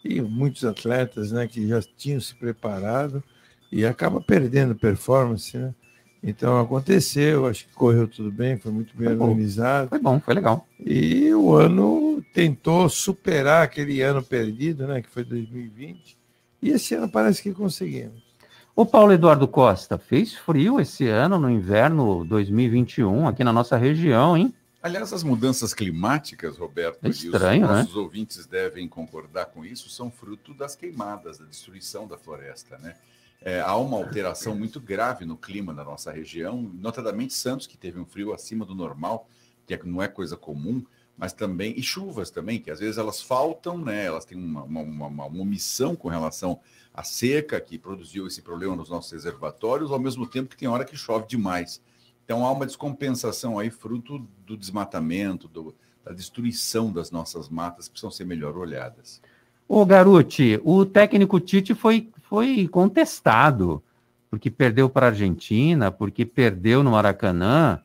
e muitos atletas, né, que já tinham se preparado e acaba perdendo performance, né? Então aconteceu, acho que correu tudo bem, foi muito bem Foi bom. organizado. Foi bom, foi legal. E o ano tentou superar aquele ano perdido, né, que foi 2020. E esse ano parece que conseguimos. O Paulo Eduardo Costa, fez frio esse ano no inverno 2021 aqui na nossa região, hein? Aliás, as mudanças climáticas, Roberto, É estranho, e os né? nossos ouvintes devem concordar com isso, são fruto das queimadas, da destruição da floresta, né? É, há uma alteração muito grave no clima da nossa região, notadamente Santos, que teve um frio acima do normal, que é- não é coisa comum, mas também, e chuvas também, que às vezes elas faltam, né? Elas têm uma, uma, uma- uma omissão com relação à seca, que produziu esse problema nos nossos reservatórios, ao mesmo tempo que tem hora que chove demais. Então há uma descompensação aí, fruto do desmatamento, do- da destruição das nossas matas, que precisam ser melhor olhadas. Ô, Garuti, o técnico Tite foi, foi contestado, porque perdeu para a Argentina, porque perdeu no Maracanã,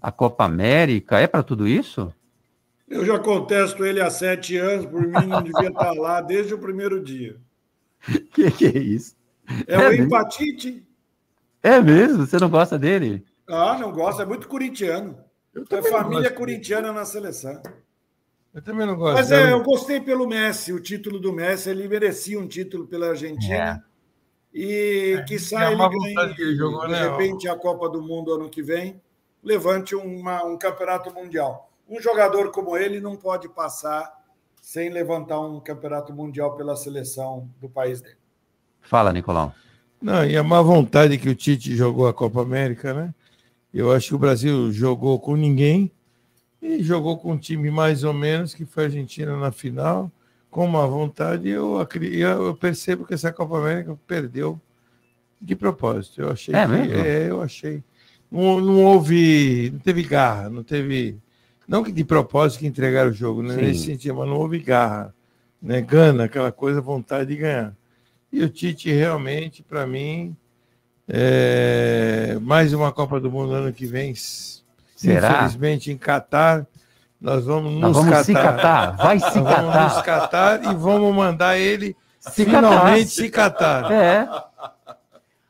a Copa América. É para tudo isso? Eu já contesto ele há sete anos, por mim não devia estar lá desde o primeiro dia. *laughs* que que é isso? É, o mesmo? empatite. É mesmo? Você não gosta dele? Ah, não gosta, é muito corintiano. É família gosto. corintiana na seleção. Eu também não gosto. Mas é, eu gostei pelo Messi, o título do Messi, ele merecia um título pela Argentina. E que sai É. a ele má ganhe, que ele jogou, de né? repente, a Copa do Mundo ano que vem, levante uma- um campeonato mundial. Um jogador como ele não pode passar sem levantar um campeonato mundial pela seleção do país dele. Fala, Nicolau. Não, e a má vontade que o Tite jogou a Copa América, né? Eu acho que o Brasil jogou com ninguém e jogou com um time mais ou menos, que foi a Argentina na final, com má vontade. Eu, eu eu percebo que essa Copa América perdeu de propósito. Eu achei. É que- mesmo? é, eu achei. Não, não houve. Não teve garra, não teve. Não que de propósito que entregaram o jogo, né? Sim. nesse sentido, mas não houve garra, né? Gana, aquela coisa, vontade de ganhar. E o Tite realmente, para mim, é, mais uma Copa do Mundo ano que vem. Será? Infelizmente, em Catar, nós vamos nos Nós vamos catar. se catar, vai se Nós catar. Vamos nos catar e vamos mandar ele Se finalmente catar. se catar. É.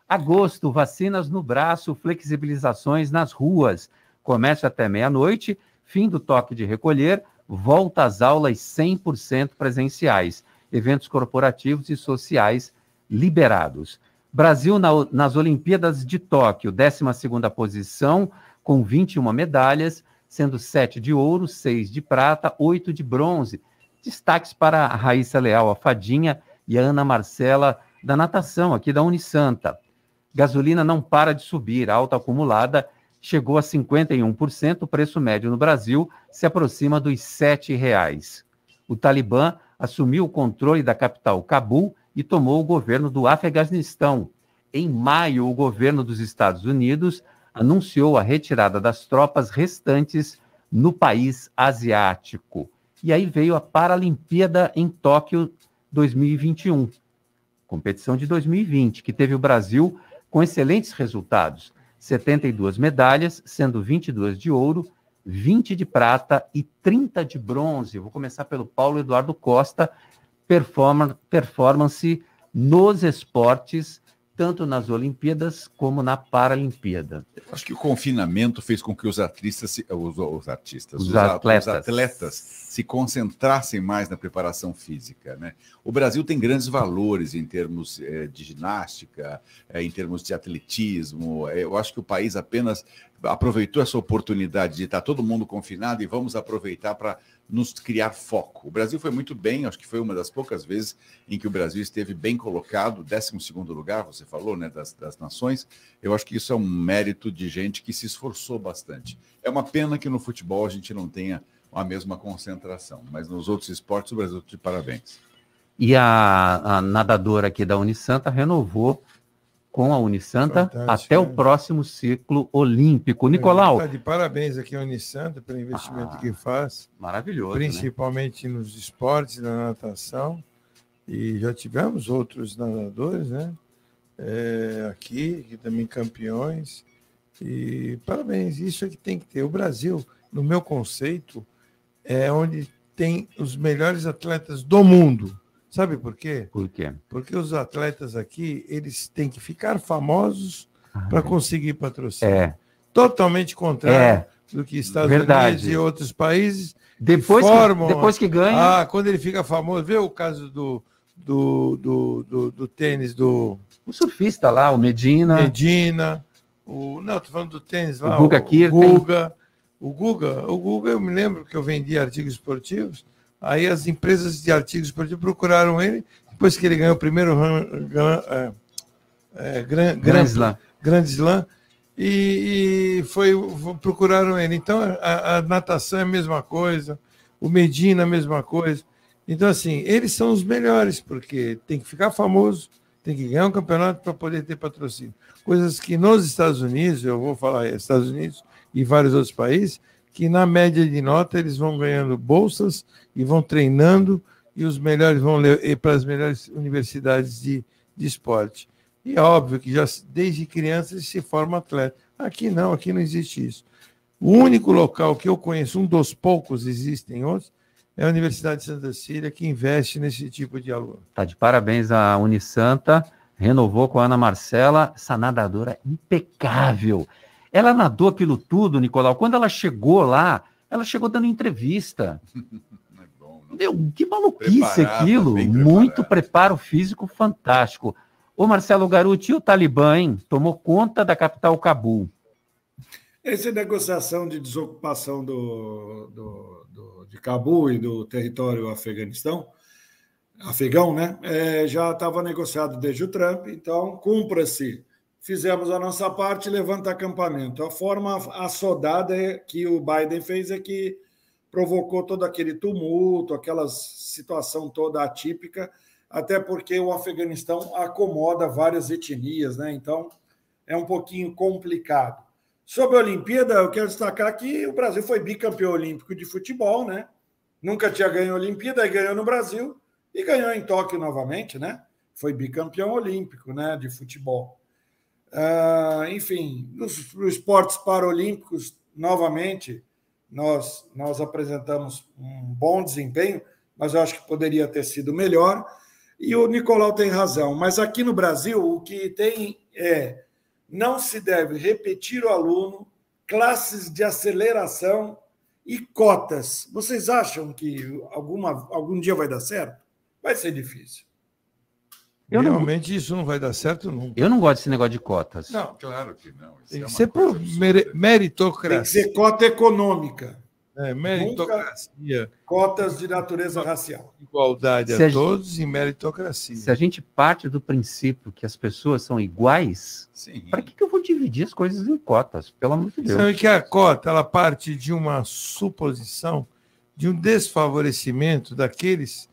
Agosto, vacinas no braço, flexibilizações nas ruas. Comércio até meia-noite, fim do toque de recolher, volta às aulas 100% presenciais. Eventos corporativos e sociais liberados. Brasil na- nas Olimpíadas de Tóquio, 12ª posição, com 21 medalhas, sendo 7 de ouro, 6 de prata, 8 de bronze. Destaques para a Raíssa Leal, a Fadinha, e a Ana Marcela, da natação, aqui da Unisanta. Gasolina não para de subir, alta acumulada chegou a 51%, o preço médio no Brasil se aproxima dos R$ 7,00. O Talibã assumiu o controle da capital Cabul e tomou o governo do Afeganistão. Em maio, o governo dos Estados Unidos anunciou a retirada das tropas restantes no país asiático. E aí veio a Paralimpíada em Tóquio 2021, competição de 2020, que teve o Brasil com excelentes resultados: 72 medalhas, sendo 22 de ouro, 20 de prata e 30 de bronze. Vou começar pelo Paulo Eduardo Costa, performa- performance nos esportes, tanto nas Olimpíadas como na Paralimpíada. Acho que o confinamento fez com que os artistas, se- os, os artistas, Os os, atletas. os atletas se concentrassem mais na preparação física. Né? O Brasil tem grandes valores em termos eh, de ginástica, eh, em termos de atletismo. Eh, eu acho que o país apenas aproveitou essa oportunidade de estar todo mundo confinado e vamos aproveitar para nos criar foco. O Brasil foi muito bem, acho que foi uma das poucas vezes em que o Brasil esteve bem colocado, 12º lugar, você falou, né, das, das nações. Eu acho que isso é um mérito de gente que se esforçou bastante. É uma pena que no futebol a gente não tenha a mesma concentração, mas nos outros esportes o Brasil está de parabéns. E a, a nadadora aqui da Unisanta renovou com a Unisanta Fantástico, até o né? próximo ciclo olímpico. Nicolau, Tá de parabéns aqui ao Unisanta pelo investimento Ah, que faz. maravilhoso, né? Principalmente nos esportes, na natação. E já tivemos outros nadadores, né? É, aqui, que também campeões. E parabéns, isso é que tem que ter. O Brasil, no meu conceito, é onde tem os melhores atletas do mundo. Sabe por quê? Por quê? Porque os atletas aqui, eles têm que ficar famosos para conseguir patrocínio. É. Totalmente contrário do que Estados Verdade. Unidos e outros países Depois que- formam. depois que ganha- Ah, quando ele fica famoso, vê o caso do, do, do, do, do tênis do. O surfista lá, o Medina. Medina. O, não, tô falando do tênis lá. O Guga Kirten. Guga. O Guga, o Guga, eu me lembro que eu vendia artigos esportivos. Aí as empresas de artigos procuraram ele, depois que ele ganhou o primeiro é, é, gran- Grand gran- Slam. Grand Slam, e, e foi, procuraram ele. Então, a, a natação é a mesma coisa, o Medina é a mesma coisa. Então, assim, eles são os melhores, porque tem que ficar famoso, tem que ganhar um campeonato para poder ter patrocínio. Coisas que nos Estados Unidos, eu vou falar Estados Unidos e vários outros países, que na média de nota eles vão ganhando bolsas e vão treinando, e os melhores vão le- para as melhores universidades de, de esporte. E é óbvio que já desde criança se forma atleta. Aqui não, aqui não existe isso. O único local que eu conheço, um dos poucos, existem outros, é a Universidade de Santa Cecília, que investe nesse tipo de aluno. Tá de parabéns a Unisanta, renovou com a Ana Marcela, essa nadadora impecável. Ela nadou aquilo tudo, Nicolau. Quando ela chegou lá, ela chegou dando entrevista. *laughs* Meu, que maluquice Preparada, aquilo. Muito preparo físico fantástico. Ô Marcelo Garuti, e o Talibã, hein? Tomou conta da capital Cabul. Essa negociação de desocupação do, do, do- de Cabul e do território Afeganistão, afegão, né? é, já estava negociado desde o Trump, então cumpra-se. Fizemos a nossa parte, levanta acampamento. A forma assodada é que o Biden fez é que provocou todo aquele tumulto, aquela situação toda atípica, até porque o Afeganistão acomoda várias etnias, né? Então é um pouquinho complicado. Sobre a Olimpíada, eu quero destacar que o Brasil foi bicampeão olímpico de futebol, né? Nunca tinha ganho a Olimpíada, aí ganhou no Brasil e ganhou em Tóquio novamente, né? Foi bicampeão olímpico, né? De futebol. Ah, enfim, nos, nos esportes paralímpicos, novamente, nós, nós apresentamos um bom desempenho, mas eu acho que poderia ter sido melhor. E o Nicolau tem razão, mas aqui no Brasil o que tem é não se deve repetir o aluno, classes de aceleração e cotas. Vocês acham que alguma, algum dia vai dar certo? Vai ser difícil. Eu não- Realmente isso não vai dar certo nunca. Eu não gosto desse negócio de cotas. Não, claro que não. Isso Tem é que uma ser por mere- Tem que meritocracia. ser cota econômica, É, meritocracia, cotas de natureza racial. igualdade a a gente- todos e meritocracia. Se a gente parte do princípio que as pessoas são iguais, para que, que eu vou dividir as coisas em cotas? Pelo amor de Deus. Sabe que a cota ela parte de uma suposição de um desfavorecimento daqueles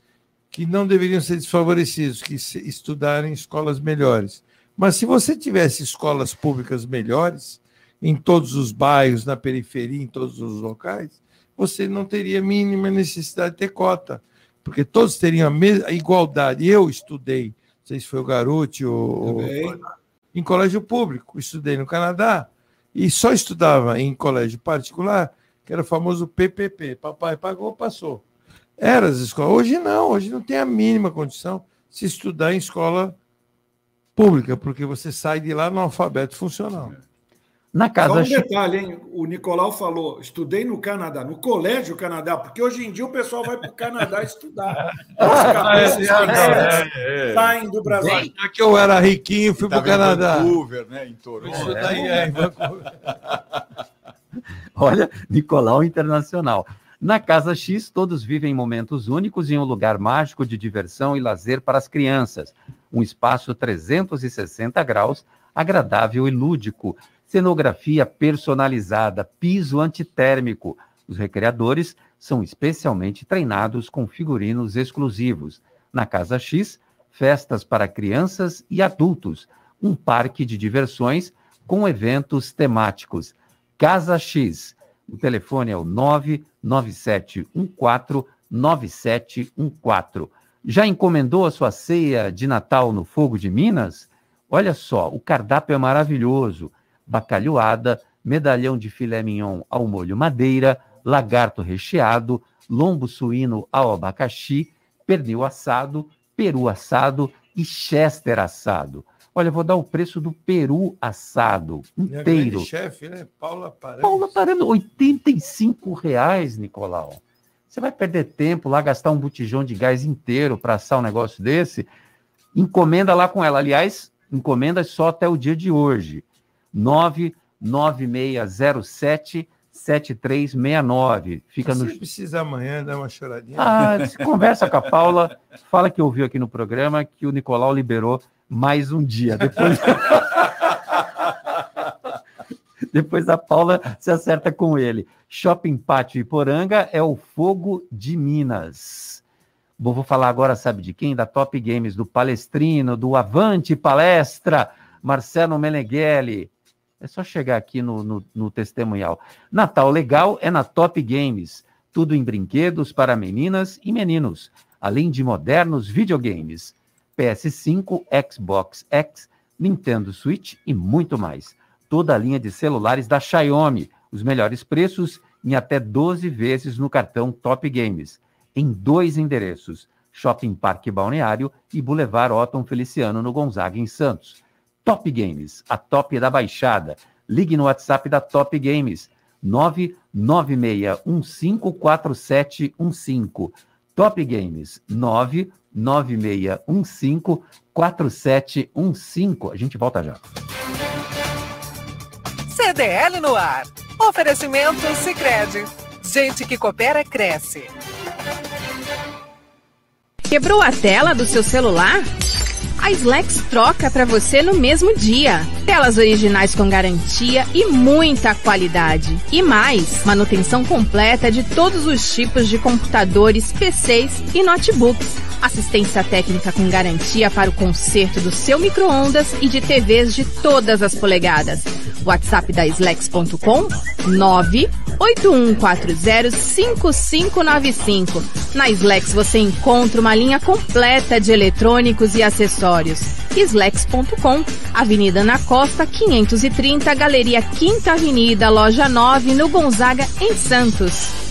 que não deveriam ser desfavorecidos, que estudarem em escolas melhores. Mas se você tivesse escolas públicas melhores em todos os bairros, na periferia, em todos os locais, você não teria a mínima necessidade de ter cota, porque todos teriam a mesma igualdade. Eu estudei, não sei se foi o Garuti ou em colégio público, estudei no Canadá e só estudava em colégio particular, que era o famoso PPP, papai pagou, passou. Era as escolas. Hoje não, hoje não tem a mínima condição de se estudar em escola pública, porque você sai de lá no alfabeto funcional. Na Só casa um chi- detalhe, hein? O Nicolau falou, estudei no Canadá, no colégio Canadá, porque hoje em dia o pessoal vai para o Canadá *laughs* estudar. As cabeças é, é. saem do Brasil. Já que eu era riquinho, fui para o Estava em Canadá. Vancouver, né? Em Toronto. Isso daí é, em Vancouver. *laughs* Olha, Nicolau Internacional. Na Casa X, todos vivem momentos únicos em um lugar mágico de diversão e lazer para as crianças. Um espaço 360 graus, agradável e lúdico. Cenografia personalizada, piso antitérmico. Os recreadores são especialmente treinados com figurinos exclusivos. Na Casa X, festas para crianças e adultos. Um parque de diversões com eventos temáticos. Casa X. O telefone é o 997149714. Já encomendou a sua ceia de Natal no Fogo de Minas? Olha só, o cardápio é maravilhoso. Bacalhoada, medalhão de filé mignon ao molho madeira, lagarto recheado, lombo suíno ao abacaxi, pernil assado, peru assado e chester assado. Olha, vou dar o preço do peru assado inteiro. chefe, né? Paula Paramos. Paula Parando, 85 reais, Nicolau. Você vai perder tempo lá, gastar um botijão de gás inteiro para assar um negócio desse? Encomenda lá com ela. Aliás, encomenda só até o dia de hoje. 99607 7369. Fica no. Você precisa amanhã dar uma choradinha. Ah, conversa com a Paula, fala que ouviu aqui no programa que o Nicolau liberou mais um dia. Depois, *laughs* Depois a Paula se acerta com ele. Shopping Pátio Iporanga é o fogo de Minas. Bom, vou falar agora, sabe de quem? Da Top Games, do Palestrino, do Avante Palestra, Marcelo Meneghelli. É só chegar aqui no, no, no testemunhal. Natal legal é na Top Games. Tudo em brinquedos para meninas e meninos, além de modernos videogames. PS5, Xbox X, Nintendo Switch e muito mais. Toda a linha de celulares da Xiaomi, os melhores preços em até 12 vezes no cartão Top Games, em dois endereços: Shopping Parque Balneário e Boulevard Otton Feliciano no Gonzaga em Santos. Top Games, a top da baixada. Ligue no WhatsApp da Top Games, 996154715. Top Games, 996154715. A gente volta já. CDL no ar. Oferecimento Sicredi. Gente que coopera cresce. Quebrou a tela do seu celular? A Slex troca para você no mesmo dia. Telas originais com garantia e muita qualidade. E mais, manutenção completa de todos os tipos de computadores, PCs e notebooks. Assistência técnica com garantia para o conserto do seu micro-ondas e de TVs de todas as polegadas. WhatsApp da Slex.com 981405595. Na Slex você encontra uma linha completa de eletrônicos e acessórios. Slex.com, Avenida na Costa 530, Galeria Quinta Avenida, Loja 9, no Gonzaga, em Santos.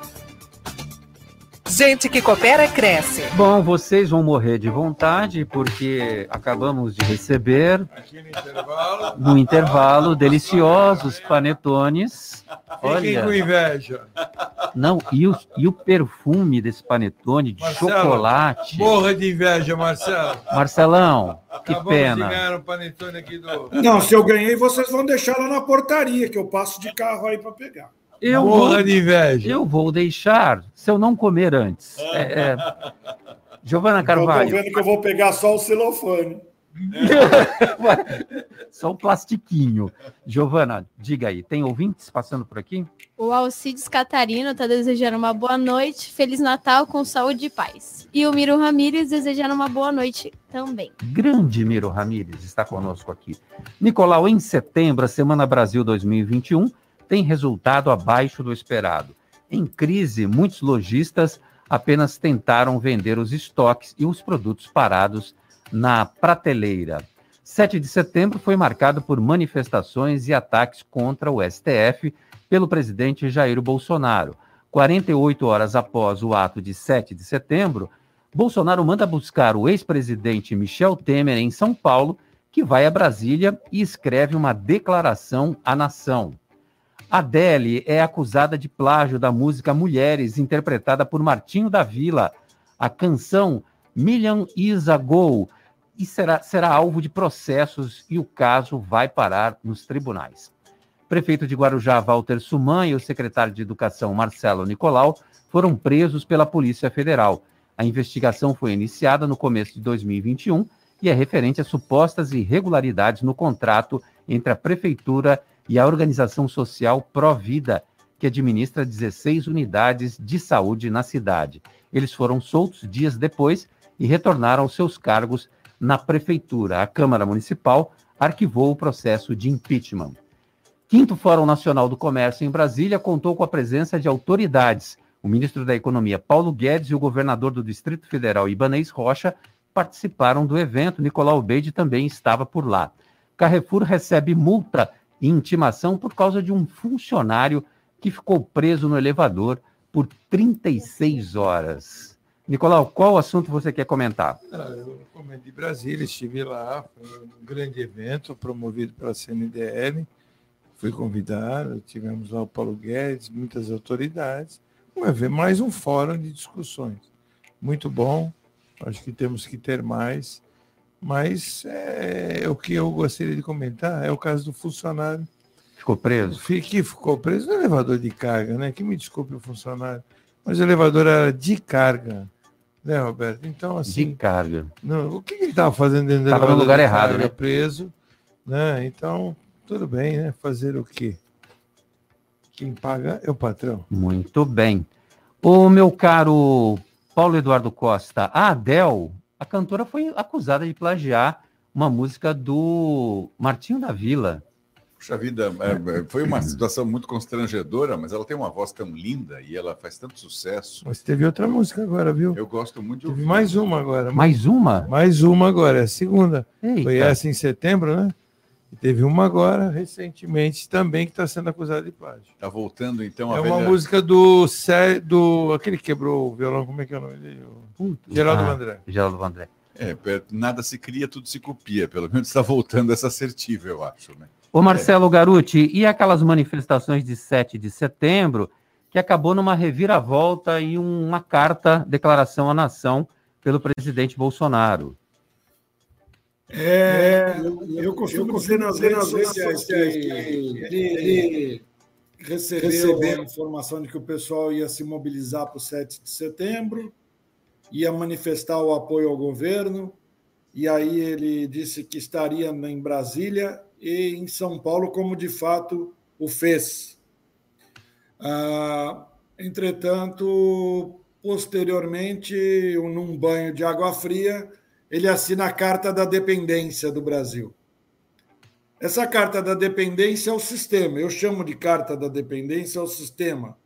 Gente que coopera cresce. Bom, vocês vão morrer de vontade porque acabamos de receber no intervalo deliciosos panetones. Fiquem com Olha, inveja. não, e o, e o perfume desse panetone de Marcelo, chocolate. Morra de inveja, Marcelo. Marcelão, que Acabamos de pena. ganhar um panetone aqui do. Não, se eu ganhei, vocês vão deixar lá na portaria, que eu passo de carro aí para pegar. Eu Morra vou, de inveja. eu vou deixar se eu não comer antes. É, é. Giovana Eu tô Carvalho, vendo que eu vou pegar só o celofane. *laughs* só um plastiquinho. Giovana, diga aí, tem ouvintes passando por aqui? O Alcides Catarino está desejando uma boa noite, Feliz Natal com saúde e paz. E o Miro Ramírez desejando uma boa noite também. Grande Miro Ramírez está conosco aqui. Nicolau, em setembro, a Semana Brasil 2021 tem resultado abaixo do esperado. Em crise, muitos lojistas apenas tentaram vender os estoques e os produtos parados na prateleira. 7 de setembro foi marcado por manifestações e ataques contra o STF pelo presidente Jair Bolsonaro. 48 horas após o ato de 7 de setembro, Bolsonaro manda buscar o ex-presidente Michel Temer em São Paulo, que vai a Brasília e escreve uma declaração à nação. Adele é acusada de plágio da música Mulheres, interpretada por Martinho da Vila. A canção Million Is a Go e será, será alvo de processos e o caso vai parar nos tribunais. Prefeito de Guarujá, Walter Suman, e o secretário de Educação, Marcelo Nicolau, foram presos pela Polícia Federal. A investigação foi iniciada no começo de 2021 e é referente a supostas irregularidades no contrato entre a Prefeitura e a organização social Provida, que administra 16 unidades de saúde na cidade. Eles foram soltos dias depois e retornaram aos seus cargos na Prefeitura. A Câmara Municipal arquivou o processo de impeachment. Quinto Fórum Nacional do Comércio em Brasília contou com a presença de autoridades. O ministro da Economia, Paulo Guedes, e o governador do Distrito Federal, Ibanez Rocha, participaram do evento. Nicolau Beide também estava por lá. Carrefour recebe multa e intimação por causa de um funcionário que ficou preso no elevador por 36 horas. Nicolau, qual assunto você quer comentar? Ah, eu comento de Brasília, estive lá, foi um grande evento promovido pela CNDL fui convidado, tivemos lá o Paulo Guedes, muitas autoridades. Mais um fórum de discussões. Muito bom, acho que temos que ter mais. Mas é, o que eu gostaria de comentar é o caso do funcionário. Ficou preso? Que ficou preso no elevador de carga, né? Que me desculpe o funcionário. Mas o elevador era de carga, né, Roberto? Então, assim. De carga. Não, o que ele estava fazendo dentro do elevador? Estava no lugar errado, né? Preso, né? Então, tudo bem, né? Fazer o quê? Quem paga é o patrão. Muito bem. O meu caro Paulo Eduardo Costa, a Adele, a cantora foi acusada de plagiar uma música do Martinho da Vila. Puxa vida, é, é, foi uma situação muito constrangedora, mas ela tem uma voz tão linda e ela faz tanto sucesso. Mas teve outra música agora, viu? Eu gosto muito de ouvir. Teve mais uma agora. Mais uma? Mais uma agora, é a segunda. Eita. Foi essa em setembro, né? E teve uma agora, recentemente, também, que está sendo acusada de plágio. Está voltando, então, a É velha... uma música do, do... Aquele que quebrou o violão, como é que é o nome dele? O... Geraldo ah, Vandré. Geraldo Vandré. É, nada se cria, tudo se copia. Pelo menos está voltando essa assertiva, eu acho. Né? Ô Marcelo é. Garuti, e aquelas manifestações de 7 de setembro, que acabou numa reviravolta e uma carta, declaração à nação pelo presidente Bolsonaro? É, eu, eu costumo dizer nas redes sociais que ele recebeu a informação de que o pessoal ia se mobilizar para o 7 de setembro, ia manifestar o apoio ao governo, e aí ele disse que estaria em Brasília e em São Paulo, como de fato o fez. Ah, entretanto, posteriormente, num banho de água fria, ele assina a Carta da Dependência do Brasil. Essa Carta da Dependência é o sistema, eu chamo de Carta da Dependência é o sistema,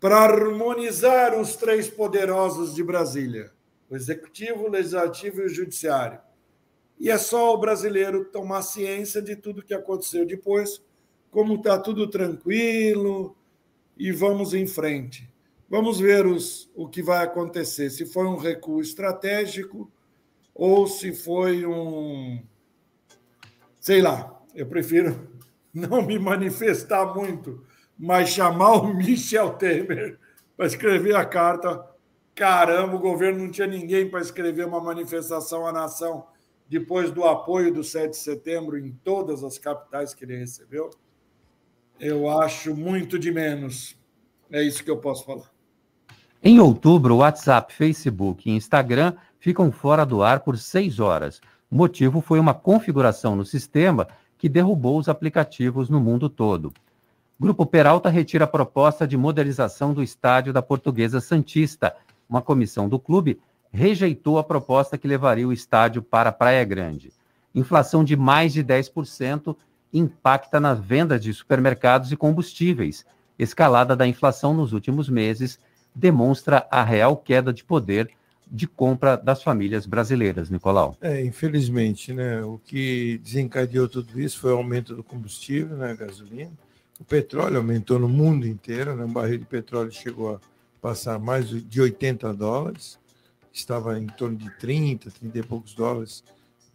para harmonizar os três poderosos de Brasília: o Executivo, o Legislativo e o Judiciário. E é só o brasileiro tomar ciência de tudo que aconteceu depois, como está tudo tranquilo, e vamos em frente. Vamos ver os, o que vai acontecer. Se foi um recuo estratégico ou se foi um. Sei lá, eu prefiro *laughs* não me manifestar muito, mas chamar o Michel Temer para escrever a carta. Caramba, o governo não tinha ninguém para escrever uma manifestação à nação depois do apoio do 7 de setembro em todas as capitais que ele recebeu. Eu acho muito de menos. É isso que eu posso falar. Em outubro, WhatsApp, Facebook e Instagram ficam fora do ar por seis horas. O motivo foi uma configuração no sistema que derrubou os aplicativos no mundo todo. Grupo Peralta retira a proposta de modernização do estádio da Portuguesa Santista. Uma comissão do clube rejeitou a proposta que levaria o estádio para Praia Grande. Inflação de mais de 10% impacta nas vendas de supermercados e combustíveis. Escalada da inflação nos últimos meses demonstra a real queda de poder de compra das famílias brasileiras, Nicolau. É, infelizmente, né? O que desencadeou tudo isso foi o aumento do combustível, né? Gasolina. O petróleo aumentou no mundo inteiro, né? Um barril de petróleo chegou a passar mais de 80 dólares, estava em torno de 30, 30 e poucos dólares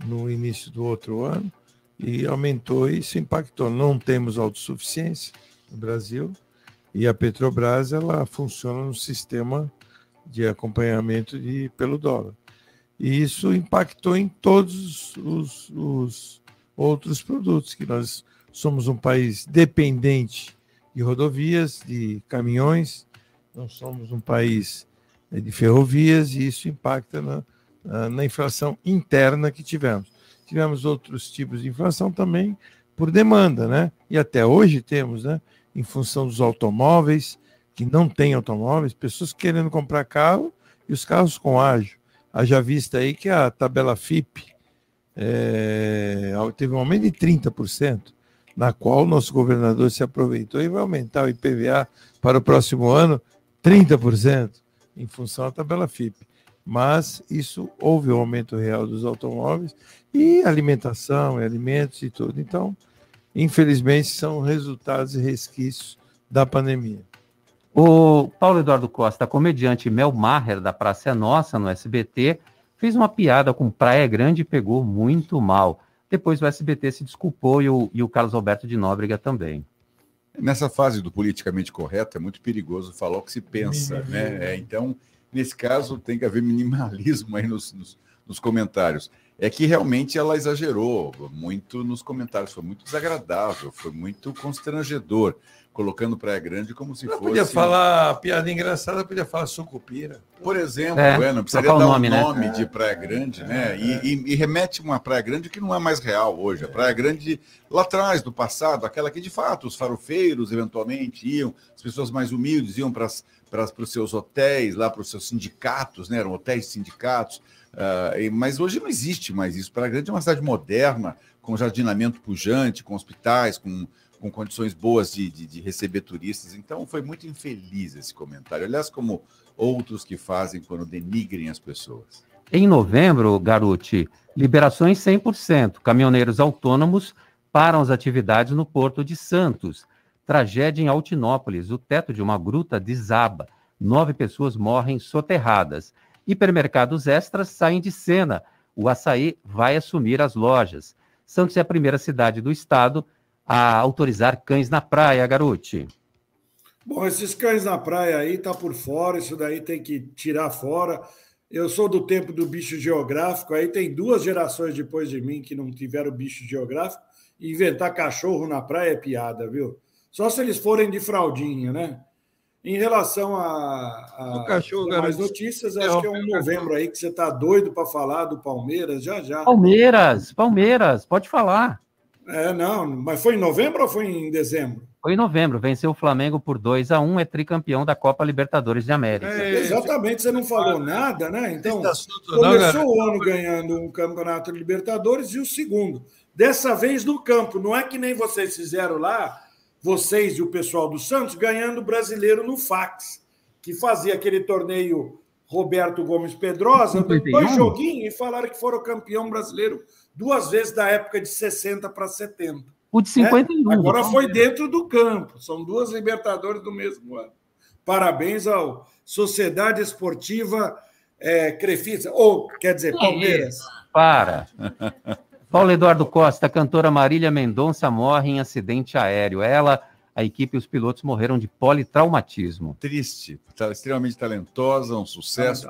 no início do outro ano, e aumentou isso impactou. Não temos autossuficiência, no Brasil. E a Petrobras ela funciona no sistema de acompanhamento de, pelo dólar. E isso impactou em todos os, os outros produtos, que nós somos um país dependente de rodovias, de caminhões, não somos um país eh, de ferrovias, e isso impacta na, na inflação interna que tivemos. Tivemos outros tipos de inflação também por demanda, né? E até hoje temos, né? Em função dos automóveis, que não têm automóveis, pessoas querendo comprar carro e os carros com ágio. Haja vista aí que a tabela FIP é, teve um aumento de 30%, na qual o nosso governador se aproveitou e vai aumentar o IPVA para o próximo ano 30%, em função da tabela FIP. Mas isso houve um aumento real dos automóveis e alimentação e alimentos e tudo. Então, infelizmente, são resultados e resquícios da pandemia. O Paulo Eduardo Costa, comediante Mel Maher, da Praça é Nossa, no SBT, fez uma piada com Praia Grande e pegou muito mal. Depois o SBT se desculpou e o, e o Carlos Alberto de Nóbrega também. Nessa fase do politicamente correto, é muito perigoso falar o que se pensa, né? É, então, nesse caso, tem que haver minimalismo aí nos, nos, nos comentários é que realmente ela exagerou muito nos comentários, foi muito desagradável, foi muito constrangedor, colocando Praia Grande como se ela fosse. Podia falar piada engraçada, podia falar sucupira. Por exemplo, É, é, não precisaria trocar dar o nome, nome, né? de Praia Grande, né? E, e- e remete uma Praia Grande que não é mais real hoje. A Praia Grande lá atrás, do passado, aquela que de fato os farofeiros eventualmente iam, as pessoas mais humildes iam para os seus hotéis, lá para os seus sindicatos, né? Eram hotéis sindicatos. Ah, e- mas hoje não existe mais isso. Praia Grande é uma cidade moderna, com jardinamento pujante, com hospitais, com, com condições boas de, de- de receber turistas. Então foi muito infeliz esse comentário. Aliás, como outros que fazem quando denigrem as pessoas. Em novembro, Garuti, liberações 100%. Caminhoneiros autônomos param as atividades no Porto de Santos. Tragédia em Altinópolis. O teto de uma gruta desaba. Nove pessoas morrem soterradas. Hipermercados extras saem de cena. O açaí vai assumir as lojas. Santos é a primeira cidade do estado a autorizar cães na praia, Garuti. Bom, esses cães na praia aí tá por fora, isso daí tem que tirar fora. Eu sou do tempo do bicho geográfico, aí tem duas gerações depois de mim que não tiveram bicho geográfico. E inventar cachorro na praia é piada, viu? Só se eles forem de fraldinha, né? Em relação a, a O cachorro, mais garoto, notícias, acho que é um novembro aí que você tá doido para falar do Palmeiras, já já. Palmeiras, Palmeiras, pode falar. É, não, mas foi em novembro ou foi em dezembro? Foi em novembro, venceu o Flamengo por 2 a 1 é tricampeão da Copa Libertadores de América. Exatamente, você não falou nada, né? Então, não, começou o ano ganhando um campeonato de Libertadores e o segundo. Dessa vez no campo, não é que nem vocês fizeram lá, vocês e o pessoal do Santos, ganhando o brasileiro no fax, que fazia aquele torneio Roberto Gomes Pedrosa, 51? dois joguinhos e falaram que foram campeão brasileiro duas vezes da época de 60 para 70. O de 51. É, Agora do foi dentro do campo. São duas Libertadores do mesmo ano. Parabéns ao Sociedade Esportiva é, Crefisa, ou quer dizer, Palmeiras. Para. *laughs* Paulo Eduardo Costa, a cantora Marília Mendonça morre em acidente aéreo. Ela, a equipe e os pilotos morreram de politraumatismo. Triste, tá extremamente talentosa, um sucesso,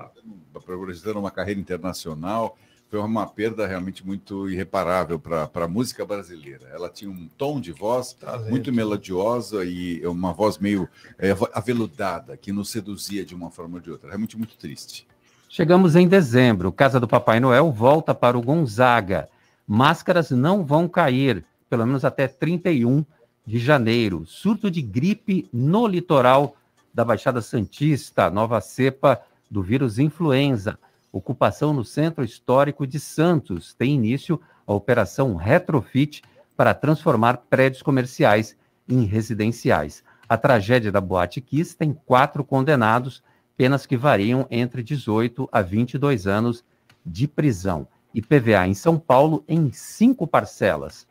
projetando uma carreira internacional. Foi uma perda realmente muito irreparável para a música brasileira. Ela tinha um tom de voz muito melodiosa e uma voz meio é, aveludada, que nos seduzia de uma forma ou de outra. Realmente muito triste. Chegamos em dezembro. Casa do Papai Noel volta para o Gonzaga. Máscaras não vão cair, pelo menos até 31 de janeiro. Surto de gripe no litoral da Baixada Santista, nova cepa do vírus influenza. Ocupação no Centro Histórico de Santos. Tem início a operação Retrofit para transformar prédios comerciais em residenciais. A tragédia da Boate Kiss tem quatro condenados, penas que variam entre 18 a 22 anos de prisão. IPVA em São Paulo em cinco parcelas.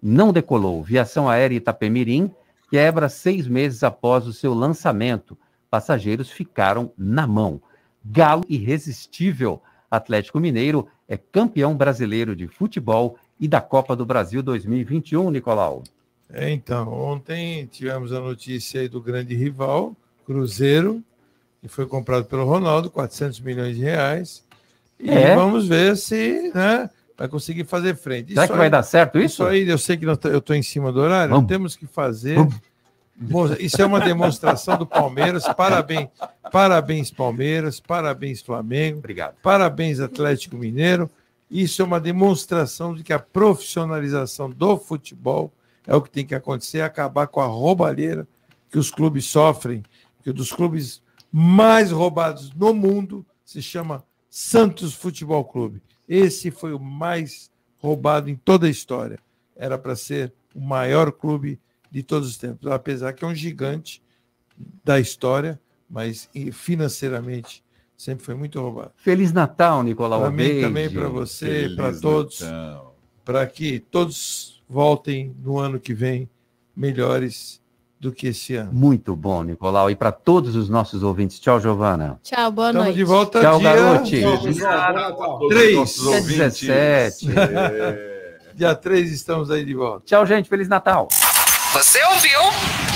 Não decolou. Viação Aérea Itapemirim quebra seis meses após o seu lançamento. Passageiros ficaram na mão. Galo irresistível. Atlético Mineiro é campeão brasileiro de futebol e da Copa do Brasil 2021, Nicolau. É, então, ontem tivemos a notícia aí do grande rival, Cruzeiro, que foi comprado pelo Ronaldo, 400 milhões de reais. E É? vamos ver se né, vai conseguir fazer frente. Será que vai dar certo isso? Isso aí, eu sei que nós t- eu estou em cima do horário, Vamos. temos que fazer. Bom, Isso é uma demonstração do Palmeiras. Parabéns, parabéns Palmeiras, parabéns Flamengo, Obrigado. parabéns Atlético Mineiro. Isso é uma demonstração de que a profissionalização do futebol é o que tem que acontecer, acabar com a roubalheira que os clubes sofrem, que dos clubes mais roubados no mundo se chama Santos Futebol Clube. Esse foi o mais roubado em toda a história. Era para ser o maior clube de todos os tempos, apesar que é um gigante da história, mas financeiramente sempre foi muito roubado. Feliz Natal, Nicolau Para mim também, para você, para todos, para que todos voltem no ano que vem melhores do que esse ano. Muito bom, Nicolau. E para todos os nossos ouvintes. Tchau, Giovana. Tchau, boa Estamos noite. de volta Tchau, dia garote. Três. Dia 17. Dia 3 estamos aí de volta. Tchau, gente. Feliz Natal. Você ouviu?